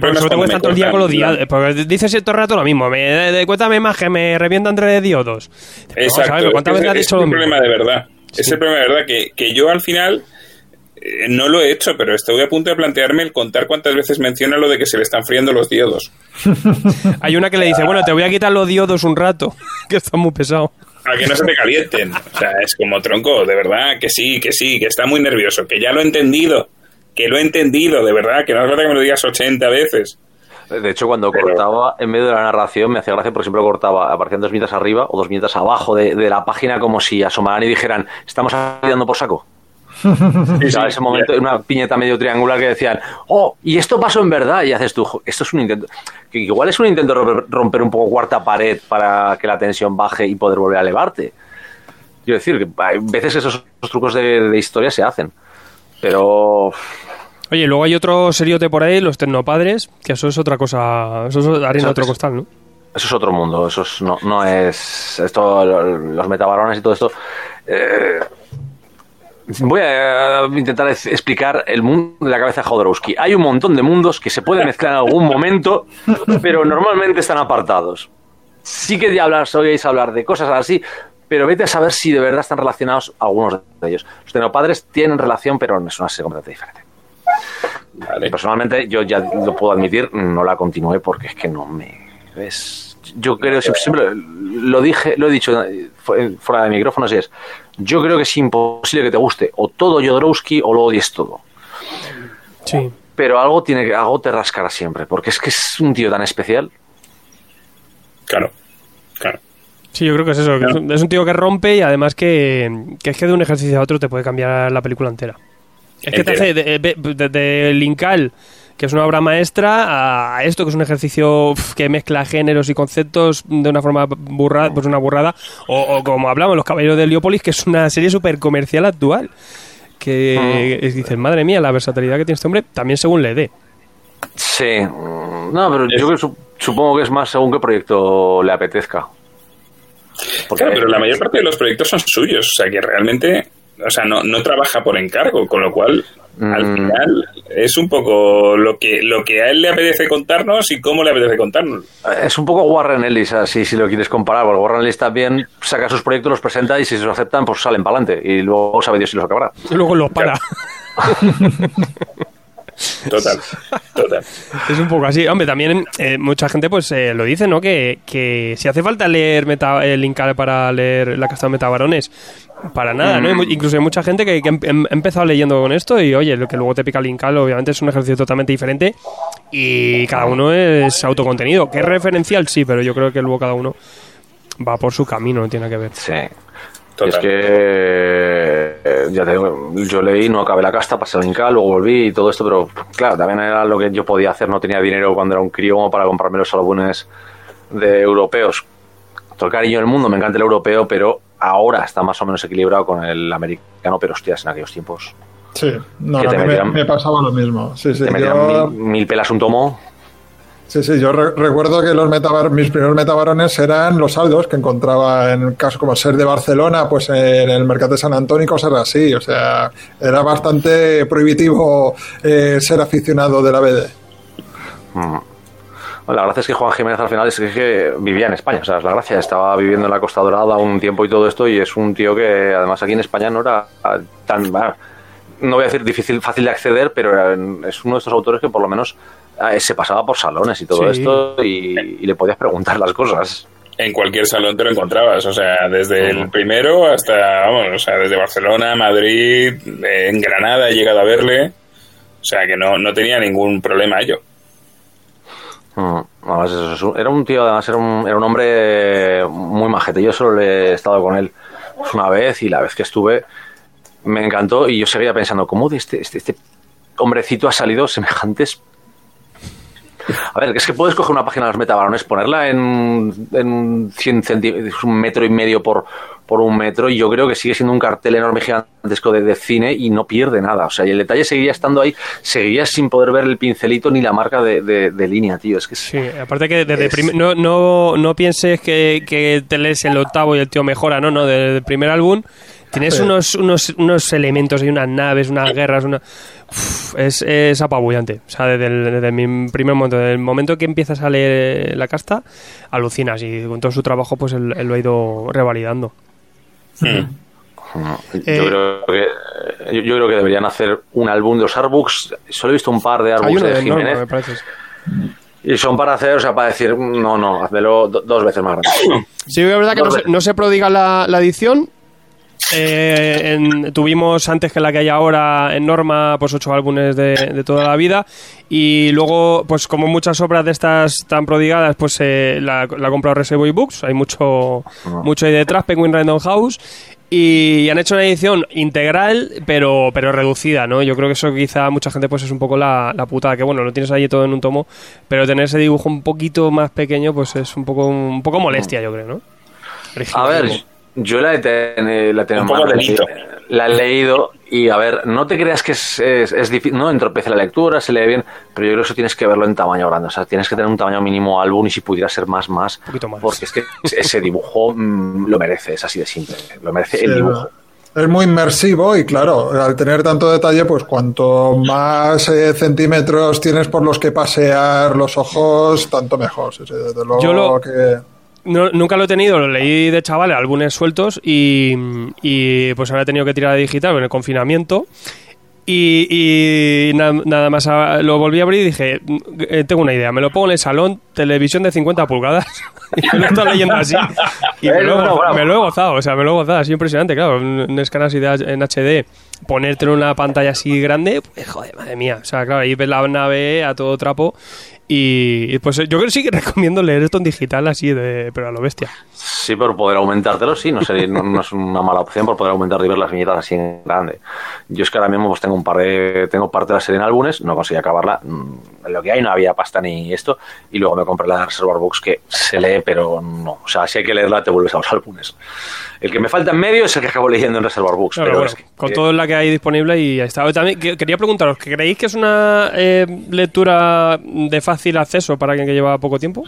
por eso te todo el día con los diodos. Porque dices todo el rato lo mismo. Me, de, cuéntame más que me revientan entre diodos. Exacto. ¿Cuántas veces has dicho es el problema de verdad. Es el problema de verdad que, que yo al final eh, no lo he hecho, pero estoy a punto de plantearme el contar cuántas veces menciona lo de que se le están friendo los diodos. Hay una que le dice, bueno, te voy a quitar los diodos un rato, que está muy pesado. A que no se te calienten. O sea, es como tronco, de verdad, que sí, que sí, que está muy nervioso, que ya lo he entendido que lo he entendido, de verdad, que no hace falta que me lo digas 80 veces. De hecho, cuando cortaba en medio de la narración, me hacía gracia, por ejemplo, cortaba, aparecían dos minutos arriba o dos minutos abajo de, la página como si asomaran y dijeran, estamos ayudando por saco. en ese momento, una piñeta medio triangular que decían, oh, y esto pasó en verdad, y haces tú, esto es un intento, que igual es un intento de romper un poco cuarta pared para que la tensión baje y poder volver a elevarte. Quiero decir, que hay veces esos, trucos de, historia se hacen, pero... Oye, luego hay otro seriote por ahí, los tecnopadres, que eso es otra cosa, eso es harina otro costal, ¿no? Eso es otro mundo, eso no, no es... Esto, los metabarones y todo esto... Eh, Voy a intentar explicar el mundo de la cabeza de Jodorowsky. Hay un montón de mundos que se pueden mezclar en algún momento, pero normalmente están apartados. Sí que de hablar, oíais hablar de cosas así, pero vete a saber si de verdad están relacionados algunos de ellos. Los tenopadres tienen relación, pero es una completamente diferente. Personalmente, yo ya lo puedo admitir, no la continué porque es que no me. Es, yo creo, siempre lo dije, lo he dicho fuera de micrófonos y es yo creo que es imposible que te guste o todo Jodorowsky o lo odies todo. Sí. Pero algo tiene que, algo te rascará siempre, porque es que es un tío tan especial. Claro, claro. Sí, yo creo que es eso. es un tío que rompe y además que, es que de un ejercicio a otro te puede cambiar la película entera. Es que te hace de, de, de Linkal que es una obra maestra, a esto que es un ejercicio que mezcla géneros y conceptos de una forma burrada, pues una burrada, o, como hablamos, Los Caballeros de Heliópolis, que es una serie súper comercial actual. Que ah. dices, madre mía, la versatilidad que tiene este hombre, también según le dé. Sí, no, pero yo supongo que es más según qué proyecto le apetezca. Claro, pero la mayor parte de los proyectos son suyos, o sea que realmente, o sea, no, no trabaja por encargo, con lo cual al mm. final es un poco lo que, lo que a él le apetece contarnos y cómo le apetece contarnos. Es un poco Warren Ellis, así si lo quieres comparar, porque Warren Ellis también saca sus proyectos, los presenta y si se los aceptan, pues salen para adelante. Y luego sabe Dios si los acabará. Y luego los para. Total, total. Es un poco así. Hombre, también eh, mucha gente pues eh, lo dice, ¿no? Que, que, si hace falta leer meta, el Incal para leer la casta de Metabarones, para nada, ¿no? Mm. Incluso hay mucha gente que, ha em, empezado leyendo con esto y, oye, lo que luego te pica el Incal, obviamente es un ejercicio totalmente diferente y cada uno es autocontenido. Que es referencial, sí, pero yo creo que luego cada uno va por su camino, no tiene que ver. Sí. Es que eh, ya te digo, yo leí, no acabé la casta, pasé el Incal, luego volví y todo esto, pero claro, también era lo que yo podía hacer, no tenía dinero cuando era un crío para comprarme los álbumes de europeos. Todo el cariño del mundo, me encanta el europeo, pero ahora está más o menos equilibrado con el americano, pero hostias, en aquellos tiempos. Sí, no, me, pasaba lo mismo. Sí, sí, te mil, mil, pelas un tomo Sí, sí, yo recuerdo que los mis primeros metabarones eran los saldos que encontraba en caso como ser de Barcelona, pues en el mercado de San Antonio, cosas así. O sea, era bastante prohibitivo eh, ser aficionado de la BD. Mm. la gracia es que Juan Jiménez al final es que vivía en España, o sea, es la gracia, estaba viviendo en la Costa Dorada un tiempo y todo esto, y es un tío que además aquí en España no era tan, no voy a decir difícil, fácil de acceder, pero es uno de estos autores que por lo menos se pasaba por salones y todo esto y, le podías preguntar las cosas. En cualquier salón te lo encontrabas, o sea, desde el primero hasta, vamos, o sea, desde Barcelona, Madrid, en Granada he llegado a verle, o sea, que no, no tenía ningún problema ello. Mm, era un tío, además era un, era un hombre muy majete. Yo solo he estado con él una vez y la vez que estuve me encantó y yo seguía pensando, ¿cómo de este, este, este hombrecito ha salido semejantes a ver, es que puedes coger una página de los metabarones, ponerla en, en 100 centímetros, un metro y medio por, por un metro, y yo creo que sigue siendo un cartel enorme gigantesco de, de, cine y no pierde nada. O sea, y el detalle seguiría estando ahí, seguirías sin poder ver el pincelito ni la marca de, de, línea, tío. Es que sí, aparte que desde no, no, no pienses que, que te lees el octavo y el tío mejora, no, no, desde el primer álbum Tienes unos, unos, unos elementos y unas naves, unas guerras, una... es, es apabullante. O sea, desde el, mi primer momento, desde el momento que empiezas a leer la casta, alucinas y con todo su trabajo pues él, lo ha ido revalidando. Hmm. Yo, eh, creo que, yo, creo que deberían hacer un álbum de los artbooks. Solo he visto un par de artbooks de, Jiménez. y son para hacer, o sea, para decir, no, no, hazlo dos veces más grande. Sí, es verdad que no se, no se, prodiga la, la edición, eh, tuvimos antes que la que hay ahora en Norma, pues ocho álbumes de, toda la vida. Y luego, pues como muchas obras de estas tan prodigadas, pues eh, la, la ha comprado Reservoir Books. Hay mucho, mucho ahí detrás, Penguin Random House. y han hecho una edición integral, pero, pero reducida, ¿no? Yo creo que eso quizá mucha gente pues es un poco la, la putada, que bueno, lo tienes ahí todo en un tomo, pero tener ese dibujo un poquito más pequeño pues es un poco, un poco molestia, yo creo, ¿no? A ver, yo la he, la tengo la he leído y a ver, no te creas que es, es, difícil, no entropece la lectura, se lee bien, pero yo creo que eso tienes que verlo en tamaño grande, o sea, tienes que tener un tamaño mínimo álbum y si pudiera ser más, más, más. porque es que ese dibujo mm, lo merece, es así de simple, lo merece el dibujo. Es muy inmersivo y claro, al tener tanto detalle, pues cuanto más eh, centímetros tienes por los que pasear los ojos, tanto mejor. Yo lo, que nunca lo he tenido, lo leí de chaval, álbumes sueltos y, y pues ahora he tenido que tirar de digital en el confinamiento. Y, nada más lo volví a abrir y dije, eh, tengo una idea, me lo pongo en el salón, televisión de 50 pulgadas, y me lo estoy leyendo así. Y me lo, he gozado, o sea, me lo he gozado, así impresionante, claro, un escáner así en HD, ponerte en una pantalla así grande, pues joder, madre mía, o sea, claro, ahí ves la nave a todo trapo y pues yo creo que sí que recomiendo leer esto en digital así, de, pero a lo bestia. Sí, por poder aumentártelo, sí, no, sería, no, es una mala opción por poder aumentar y ver las viñetas así en grande. Yo es que ahora mismo pues tengo un par de, tengo parte de la serie en álbumes, no conseguí acabarla, mm, lo que hay no había pasta ni esto, y luego me compré la Reservoir Books que se lee, pero no, o sea, si hay que leerla te vuelves a los álbumes. El que me falta en medio es el que acabo leyendo en Reservoir Books. pero con todo la que hay disponible y ahí está. También quería preguntaros, ¿creéis que es una eh, lectura de fácil acceso para alguien que lleva poco tiempo?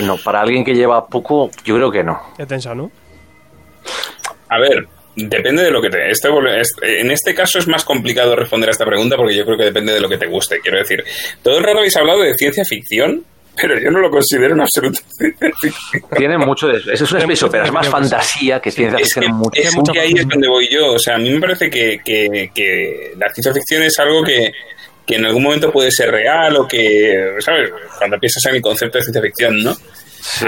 No, para alguien que lleva poco, yo creo que no. Es tensa, ¿no? A ver, depende de lo que te. Este, en este caso es más complicado responder a esta pregunta porque yo creo que depende de lo que te guste. Quiero decir, todo el rato habéis hablado de ciencia ficción pero yo no lo considero en absoluto Tiene mucho de eso. Es una space opera, es más fantasía que ciencia ficción. Es, mucho, es que ahí es donde voy yo. O sea, a mí me parece que, que, que la ciencia ficción es algo que, que en algún momento puede ser real o que, ¿sabes? Cuando piensas en el concepto de ciencia ficción, ¿no? Sí,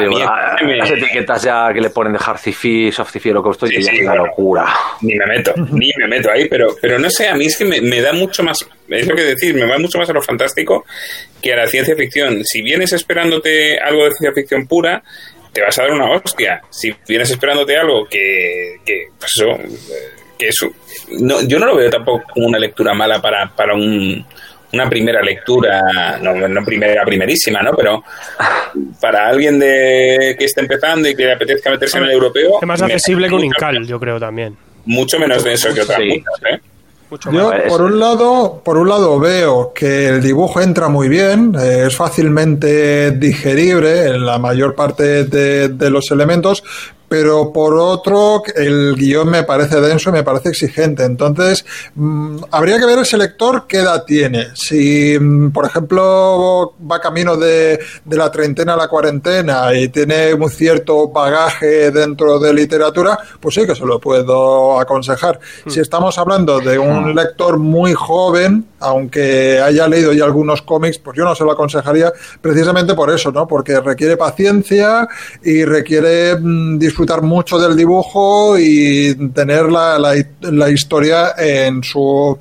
las etiquetas ya que le ponen de hard sci-fi, soft sci-fi, lo que estoy sí, es una locura. Ni me meto, ni me meto ahí, pero, pero no sé, a mí es que me, me, da mucho más, es lo que decir, me va mucho más a lo fantástico que a la ciencia ficción. Si vienes esperándote algo de ciencia ficción pura, te vas a dar una hostia. Si vienes esperándote algo que, que pues eso, que eso, no, yo no lo veo tampoco como una lectura mala para, para un una primera lectura, no, no primera, primerísima, ¿no? Pero para alguien de que esté empezando y que le apetezca meterse en el europeo. Es más accesible que un Incal, yo creo también. Mucho menos denso que otras ¿eh? Yo, por un lado, por un lado veo que el dibujo entra muy bien, eh, es fácilmente digerible en la mayor parte de, de los elementos, pero por otro, el guion me parece denso y me parece exigente. Entonces, mm, habría que ver ese lector qué edad tiene. Si, mm, por ejemplo, va camino de, de, la treintena a la cuarentena y tiene un cierto bagaje dentro de literatura, pues sí que se lo puedo aconsejar. Si hmm. estamos hablando de un hmm. lector muy joven, aunque haya leído ya algunos cómics, pues yo no se lo aconsejaría precisamente por eso, ¿no? Porque requiere paciencia y requiere mm, disfrutar disfrutar mucho del dibujo y tener la, la, historia en su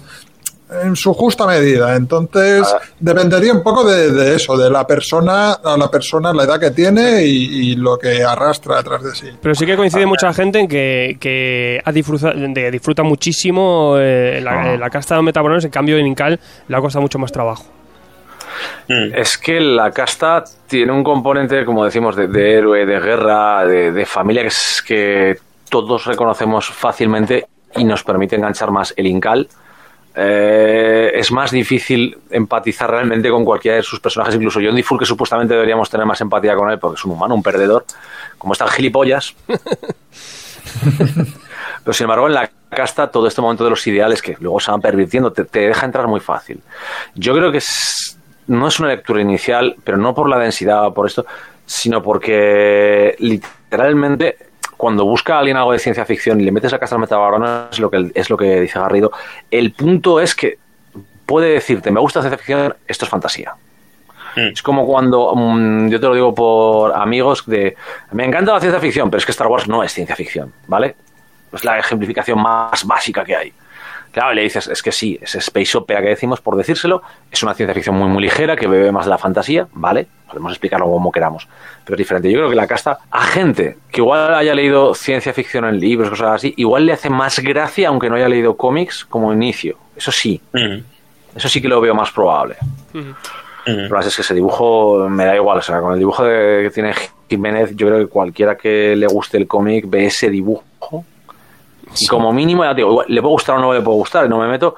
en su justa medida. Entonces, ah. dependería un poco de, eso, de la persona, a la persona, la edad que tiene y, lo que arrastra detrás de sí. Pero sí que coincide mucha gente en que, que ha disfruta, disfruta muchísimo eh, la, ah. la, casta de metabrones, en cambio en Incal le ha costado mucho más trabajo. Mm. Es que la casta tiene un componente, como decimos, de, héroe, de guerra, de, familia, que, es, que todos reconocemos fácilmente y nos permite enganchar más el Incal. Eh, es más difícil empatizar realmente con cualquiera de sus personajes, incluso John Diffur, que supuestamente deberíamos tener más empatía con él porque es un humano, un perdedor, como están gilipollas. Pero sin embargo, en la casta, todo este momento de los ideales que luego se van pervirtiendo, te, te deja entrar muy fácil. Yo creo que es, no es una lectura inicial, pero no por la densidad o por esto, sino porque literalmente cuando busca a alguien algo de ciencia ficción y le metes a casa metabarona es lo que es lo que dice Garrido. El punto es que puede decirte, me gusta ciencia ficción, esto es fantasía. Hmm. Es como cuando, mm, yo te lo digo por amigos, de me encanta la ciencia ficción, pero es que Star Wars no es ciencia ficción, ¿vale? Es la ejemplificación más básica que hay. Claro, le dices, es que sí, es space opera que decimos por decírselo, es una ciencia ficción muy muy ligera que bebe más de la fantasía, ¿vale? Podemos explicarlo como queramos, pero es diferente. Yo creo que la casta a gente que igual haya leído ciencia ficción en libros, cosas así, igual le hace más gracia aunque no haya leído cómics como inicio. Eso sí. Eso sí que lo veo más probable. Pero es que ese dibujo me da igual. O sea, con el dibujo que tiene Jiménez, yo creo que cualquiera que le guste el cómic ve ese dibujo. Y como mínimo, ya digo, le puede gustar o no le puede gustar, no me meto.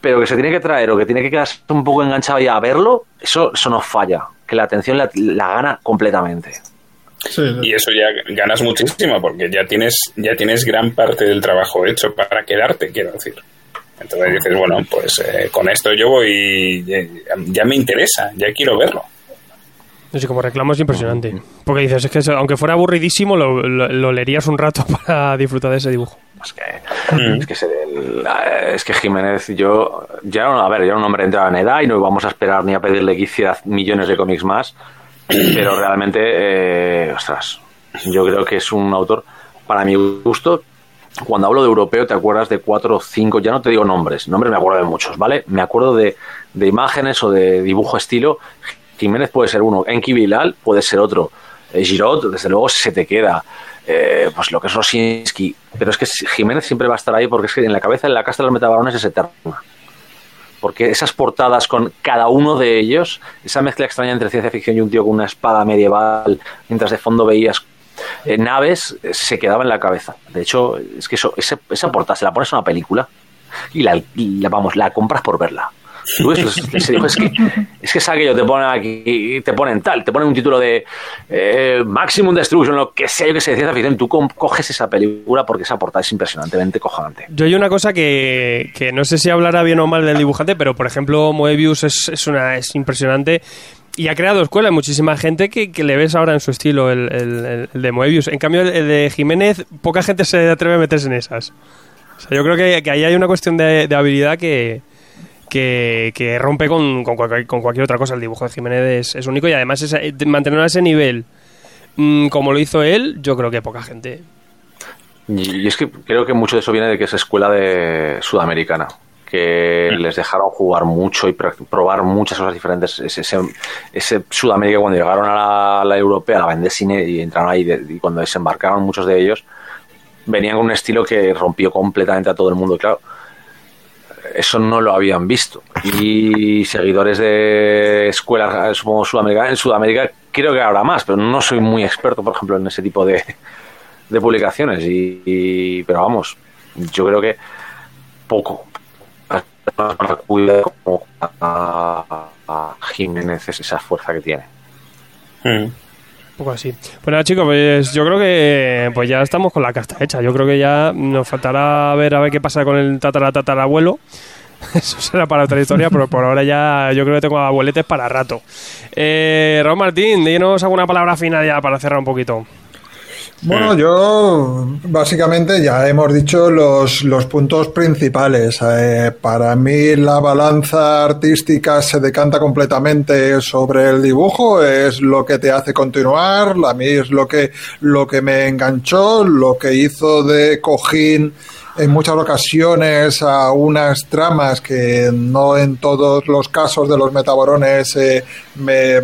Pero que se tiene que traer o que tiene que quedarse un poco enganchado ya a verlo, eso, eso no falla. Que la atención la, gana completamente. Y eso ya ganas muchísimo porque ya tienes, ya tienes gran parte del trabajo hecho para quedarte, quiero decir. Entonces dices, bueno, pues eh, con esto yo voy, ya, me interesa, ya quiero verlo. Sí, como reclamo es impresionante. Porque dices, es que aunque fuera aburridísimo, lo, leerías un rato para disfrutar de ese dibujo. Es que, mm. es, que Jiménez, yo ya, a ver, ya un hombre entrado en edad y no íbamos a esperar ni a pedirle que hiciera millones de cómics más, pero realmente, eh, ostras, yo creo que es un autor, para mi gusto, cuando hablo de europeo, te acuerdas de cuatro o cinco, ya no te digo nombres, nombres me acuerdo de muchos, ¿vale? Me acuerdo de, imágenes o de dibujo estilo. Jiménez puede ser uno, Enki Bilal puede ser otro, eh, Girot, desde luego, se te queda. Eh, pues lo que es Rosinski. Pero es que Jiménez siempre va a estar ahí porque es que en la cabeza de la casta de los metabarones es eterna. Porque esas portadas con cada uno de ellos, esa mezcla extraña entre ciencia ficción y un tío con una espada medieval, mientras de fondo veías eh, naves eh, se quedaba en la cabeza. De hecho, es que eso, esa portada se la pones a una película y la, vamos, la compras por verla. Es, que, es que es aquello, te ponen aquí, te ponen tal, te ponen un título de eh, Maximum Destruction, lo que sea, yo que sé, ciencia ficción, tú coges esa película porque esa portada es impresionantemente cojonante. Yo hay una cosa que, que no sé si hablará bien o mal del dibujante, pero por ejemplo, Moebius es, es, una, es impresionante y ha creado escuela. Muchísima gente que, le ves ahora en su estilo, el, de Moebius. En cambio, el, de Jiménez, poca gente se atreve a meterse en esas. Yo creo que, ahí hay una cuestión de, habilidad que, que, rompe con, con, cualquier, otra cosa. El dibujo de Jiménez es, único y además es, eh, mantenerlo a ese nivel mm, como lo hizo él, yo creo que poca gente. Y es que creo que mucho de eso viene de que es escuela de sudamericana que les dejaron jugar mucho y probar muchas cosas diferentes. Ese, Sudamérica, cuando llegaron a la, europea, a la cine y entraron ahí, y cuando desembarcaron muchos de ellos, venían con un estilo que rompió completamente a todo el mundo. Claro, eso no lo habían visto. Y seguidores de escuelas, supongo, Sudamérica, en Sudamérica creo que habrá más, pero no soy muy experto, por ejemplo, en ese tipo de, publicaciones. y, pero vamos, yo creo que poco, cuida como a, Jiménez esa fuerza que tiene. Hmm. Poco así. Bueno, chicos, pues yo creo que pues ya estamos con la casta hecha. Yo creo que ya nos faltará ver a ver qué pasa con el tatara tatarabuelo. Eso será para otra historia, pero por ahora ya yo creo que tengo abueletes para rato. Eh, Raúl Martín, dinos alguna palabra final ya para cerrar un poquito. Bueno, yo básicamente ya hemos dicho los, los puntos principales. Eh, para mí la balanza artística se decanta completamente sobre el dibujo, es lo que te hace continuar, a mí es lo que, lo que me enganchó, lo que hizo de cojín en muchas ocasiones a unas tramas que no en todos los casos de los metaborones eh, me,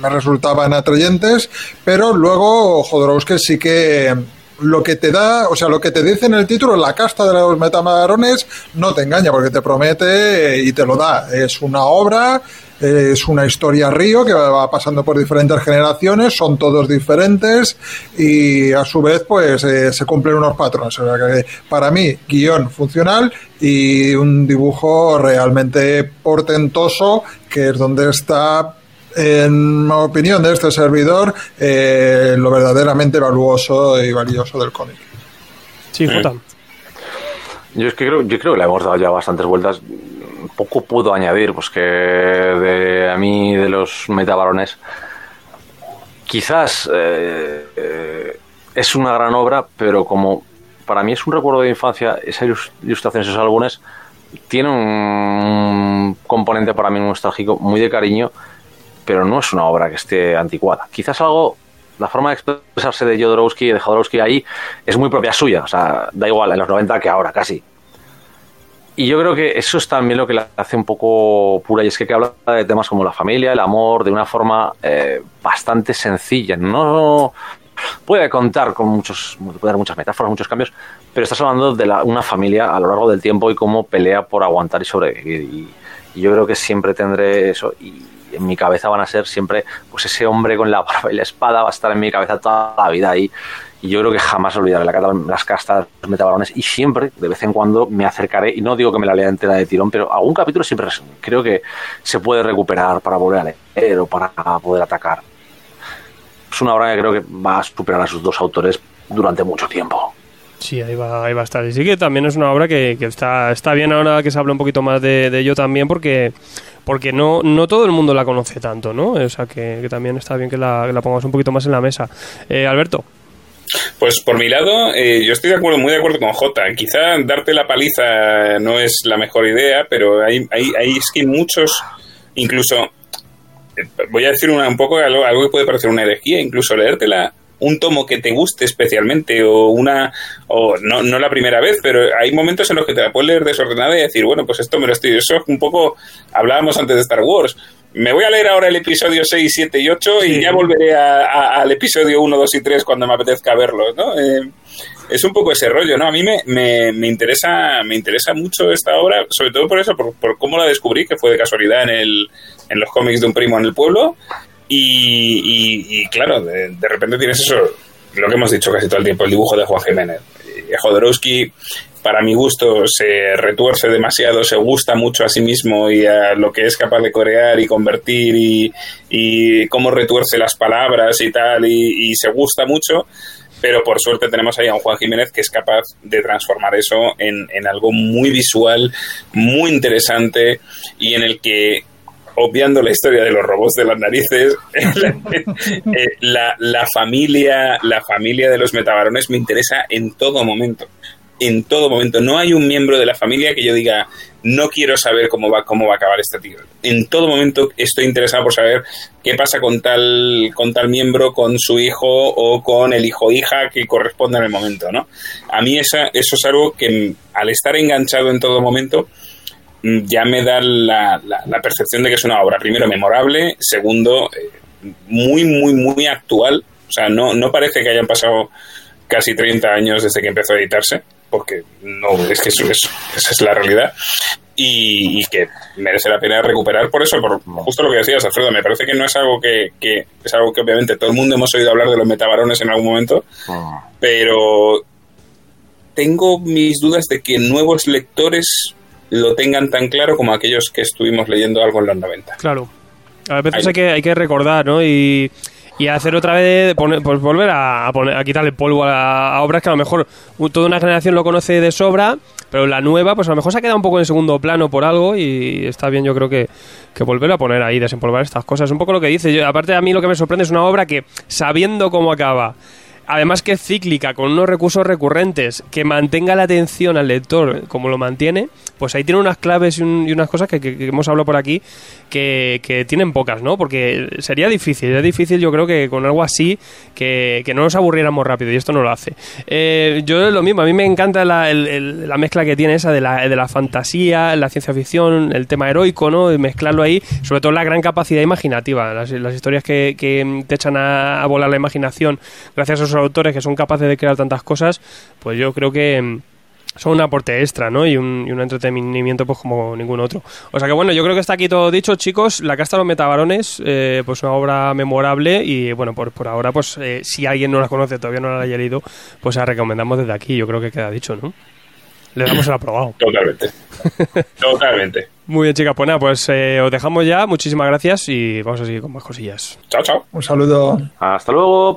me, resultaban atrayentes, pero luego Jodorowsky sí que lo que te da, o sea, lo que te dice en el título, la casta de los metamadarones, no te engaña porque te promete y te lo da. Es una obra, es una historia río que va pasando por diferentes generaciones, son todos diferentes y a su vez pues eh, se cumplen unos patrones. Para mí, guion funcional y un dibujo realmente portentoso, que es donde está en opinión de este servidor, eh, lo verdaderamente valuoso y valioso del cómic. Sí, Jota. Yo es que creo, yo creo que le hemos dado ya bastantes vueltas. Poco puedo añadir, pues que de, a mí, de los metabarones, quizás eh, eh, es una gran obra, pero como para mí es un recuerdo de infancia, esa ilustración, esos álbumes, tiene un componente para mí nostálgico, muy de cariño, pero no es una obra que esté anticuada. Quizás algo, la forma de expresarse de Jodorowsky, de Jodorowsky ahí, es muy propia suya. O sea, da igual en los 90 que ahora, casi. y yo creo que eso es también lo que la hace un poco pura, y es que, habla de temas como la familia, el amor, de una forma eh, bastante sencilla. No puede contar con muchos, puede dar muchas metáforas, muchos cambios, pero estás hablando de una familia a lo largo del tiempo y cómo pelea por aguantar y sobrevivir. Y, yo creo que siempre tendré eso. Y en mi cabeza van a ser siempre, pues ese hombre con la barba y la espada va a estar en mi cabeza toda la vida ahí. Y yo creo que jamás olvidaré la, las castas, los metabalones. Y siempre, de vez en cuando, me acercaré. Y no digo que me la lea entera de tirón, pero algún capítulo siempre creo que se puede recuperar para volver a leer o para poder atacar. Es una obra que creo que va a superar a sus dos autores durante mucho tiempo. Sí, ahí va, ahí va a estar. Y sí que también es una obra que, está, está bien ahora que se habla un poquito más de, ello también, porque porque no, no todo el mundo la conoce tanto, ¿no? O sea, que, también está bien que la, pongamos un poquito más en la mesa. Eh, Alberto. Pues por mi lado, eh, yo estoy de acuerdo, muy de acuerdo con Jota. Quizá darte la paliza no es la mejor idea, pero hay, hay, hay es que muchos, incluso, eh, voy a decir una, un poco algo, algo que puede parecer una herejía, incluso leértela un tomo que te guste especialmente o una o no, no la primera vez pero hay momentos en los que te la puedes leer desordenada y decir bueno pues esto me lo estoy eso es un poco hablábamos antes de Star Wars me voy a leer ahora el episodio 6, 7 y 8 y ya volveré al episodio 1, 2 y 3 cuando me apetezca verlos, ¿no? Eh, es un poco ese rollo, ¿no? A mí me, me, interesa me interesa mucho esta obra, sobre todo por eso, por, por, cómo la descubrí, que fue de casualidad en, el, en los cómics de un primo en el pueblo. Y, claro, de, repente tienes eso, lo que hemos dicho casi todo el tiempo, el dibujo de Juan Jiménez. Jodorowsky para mi gusto se retuerce demasiado, se gusta mucho a sí mismo y a lo que es capaz de corear y convertir y, cómo retuerce las palabras y tal y, se gusta mucho pero por suerte tenemos ahí a un Juan Jiménez que es capaz de transformar eso en, algo muy visual, muy interesante y en el que obviando la historia de los robots de las narices, eh, la, la, familia, la familia de los metabarones me interesa en todo momento en todo momento. No hay un miembro de la familia que yo diga, no quiero saber cómo va, cómo va a acabar este tío. En todo momento estoy interesado por saber qué pasa con tal, con tal miembro, con su hijo o con el hijo hija que corresponda en el momento, ¿no? A mí esa, eso es algo que al estar enganchado en todo momento ya me da la, la, percepción de que es una obra, primero, memorable, segundo, eh, muy, muy, muy actual. O sea, no, no parece que hayan pasado casi 30 años desde que empezó a editarse porque no, es que eso, esa es la realidad. Y, que merece la pena recuperar por eso, por justo lo que decías, Alfredo, me parece que no es algo que, que es algo que obviamente todo el mundo hemos oído hablar de los metabarones en algún momento, ah. pero tengo mis dudas de que nuevos lectores lo tengan tan claro como aquellos que estuvimos leyendo algo en los 90. Claro. A veces hay que, hay que recordar, ¿no? Y y hacer otra vez, pues volver a, poner, a quitarle polvo a, obras que a lo mejor toda una generación lo conoce de sobra, pero la nueva, pues a lo mejor se ha quedado un poco en segundo plano por algo y está bien, yo creo que, que volver a poner ahí, desempolvar estas cosas. Un poco lo que dice. Yo, aparte, a mí lo que me sorprende es una obra que, sabiendo cómo acaba, además que es cíclica, con unos recursos recurrentes, que mantenga la atención al lector como lo mantiene, pues ahí tiene unas claves y, unas cosas que, hemos hablado por aquí que, tienen pocas, ¿no? Porque sería difícil, es difícil yo creo que con algo así que, no nos aburriéramos rápido y esto no lo hace. Eh, yo lo mismo, a mí me encanta la, mezcla que tiene esa de la, de la fantasía, la ciencia ficción, el tema heroico, ¿no? Y mezclarlo ahí, sobre todo la gran capacidad imaginativa, las, historias que, te echan a, a volar la imaginación gracias a esos autores que son capaces de crear tantas cosas, pues yo creo que mm, son un aporte extra, ¿no? Y un, entretenimiento pues como ningún otro. O sea que bueno, yo creo que está aquí todo dicho, chicos. La casta de los metabarones, eh, pues una obra memorable y bueno, por, por ahora pues eh, si alguien no la conoce, todavía no la haya leído, pues la recomendamos desde aquí. Yo creo que queda dicho, ¿no? Le damos el aprobado. Totalmente. Totalmente. Muy bien, chicas. Pues nada, pues eh, os dejamos ya. Muchísimas gracias y vamos a seguir con más cosillas. Chao, chao. Un saludo. Hasta luego.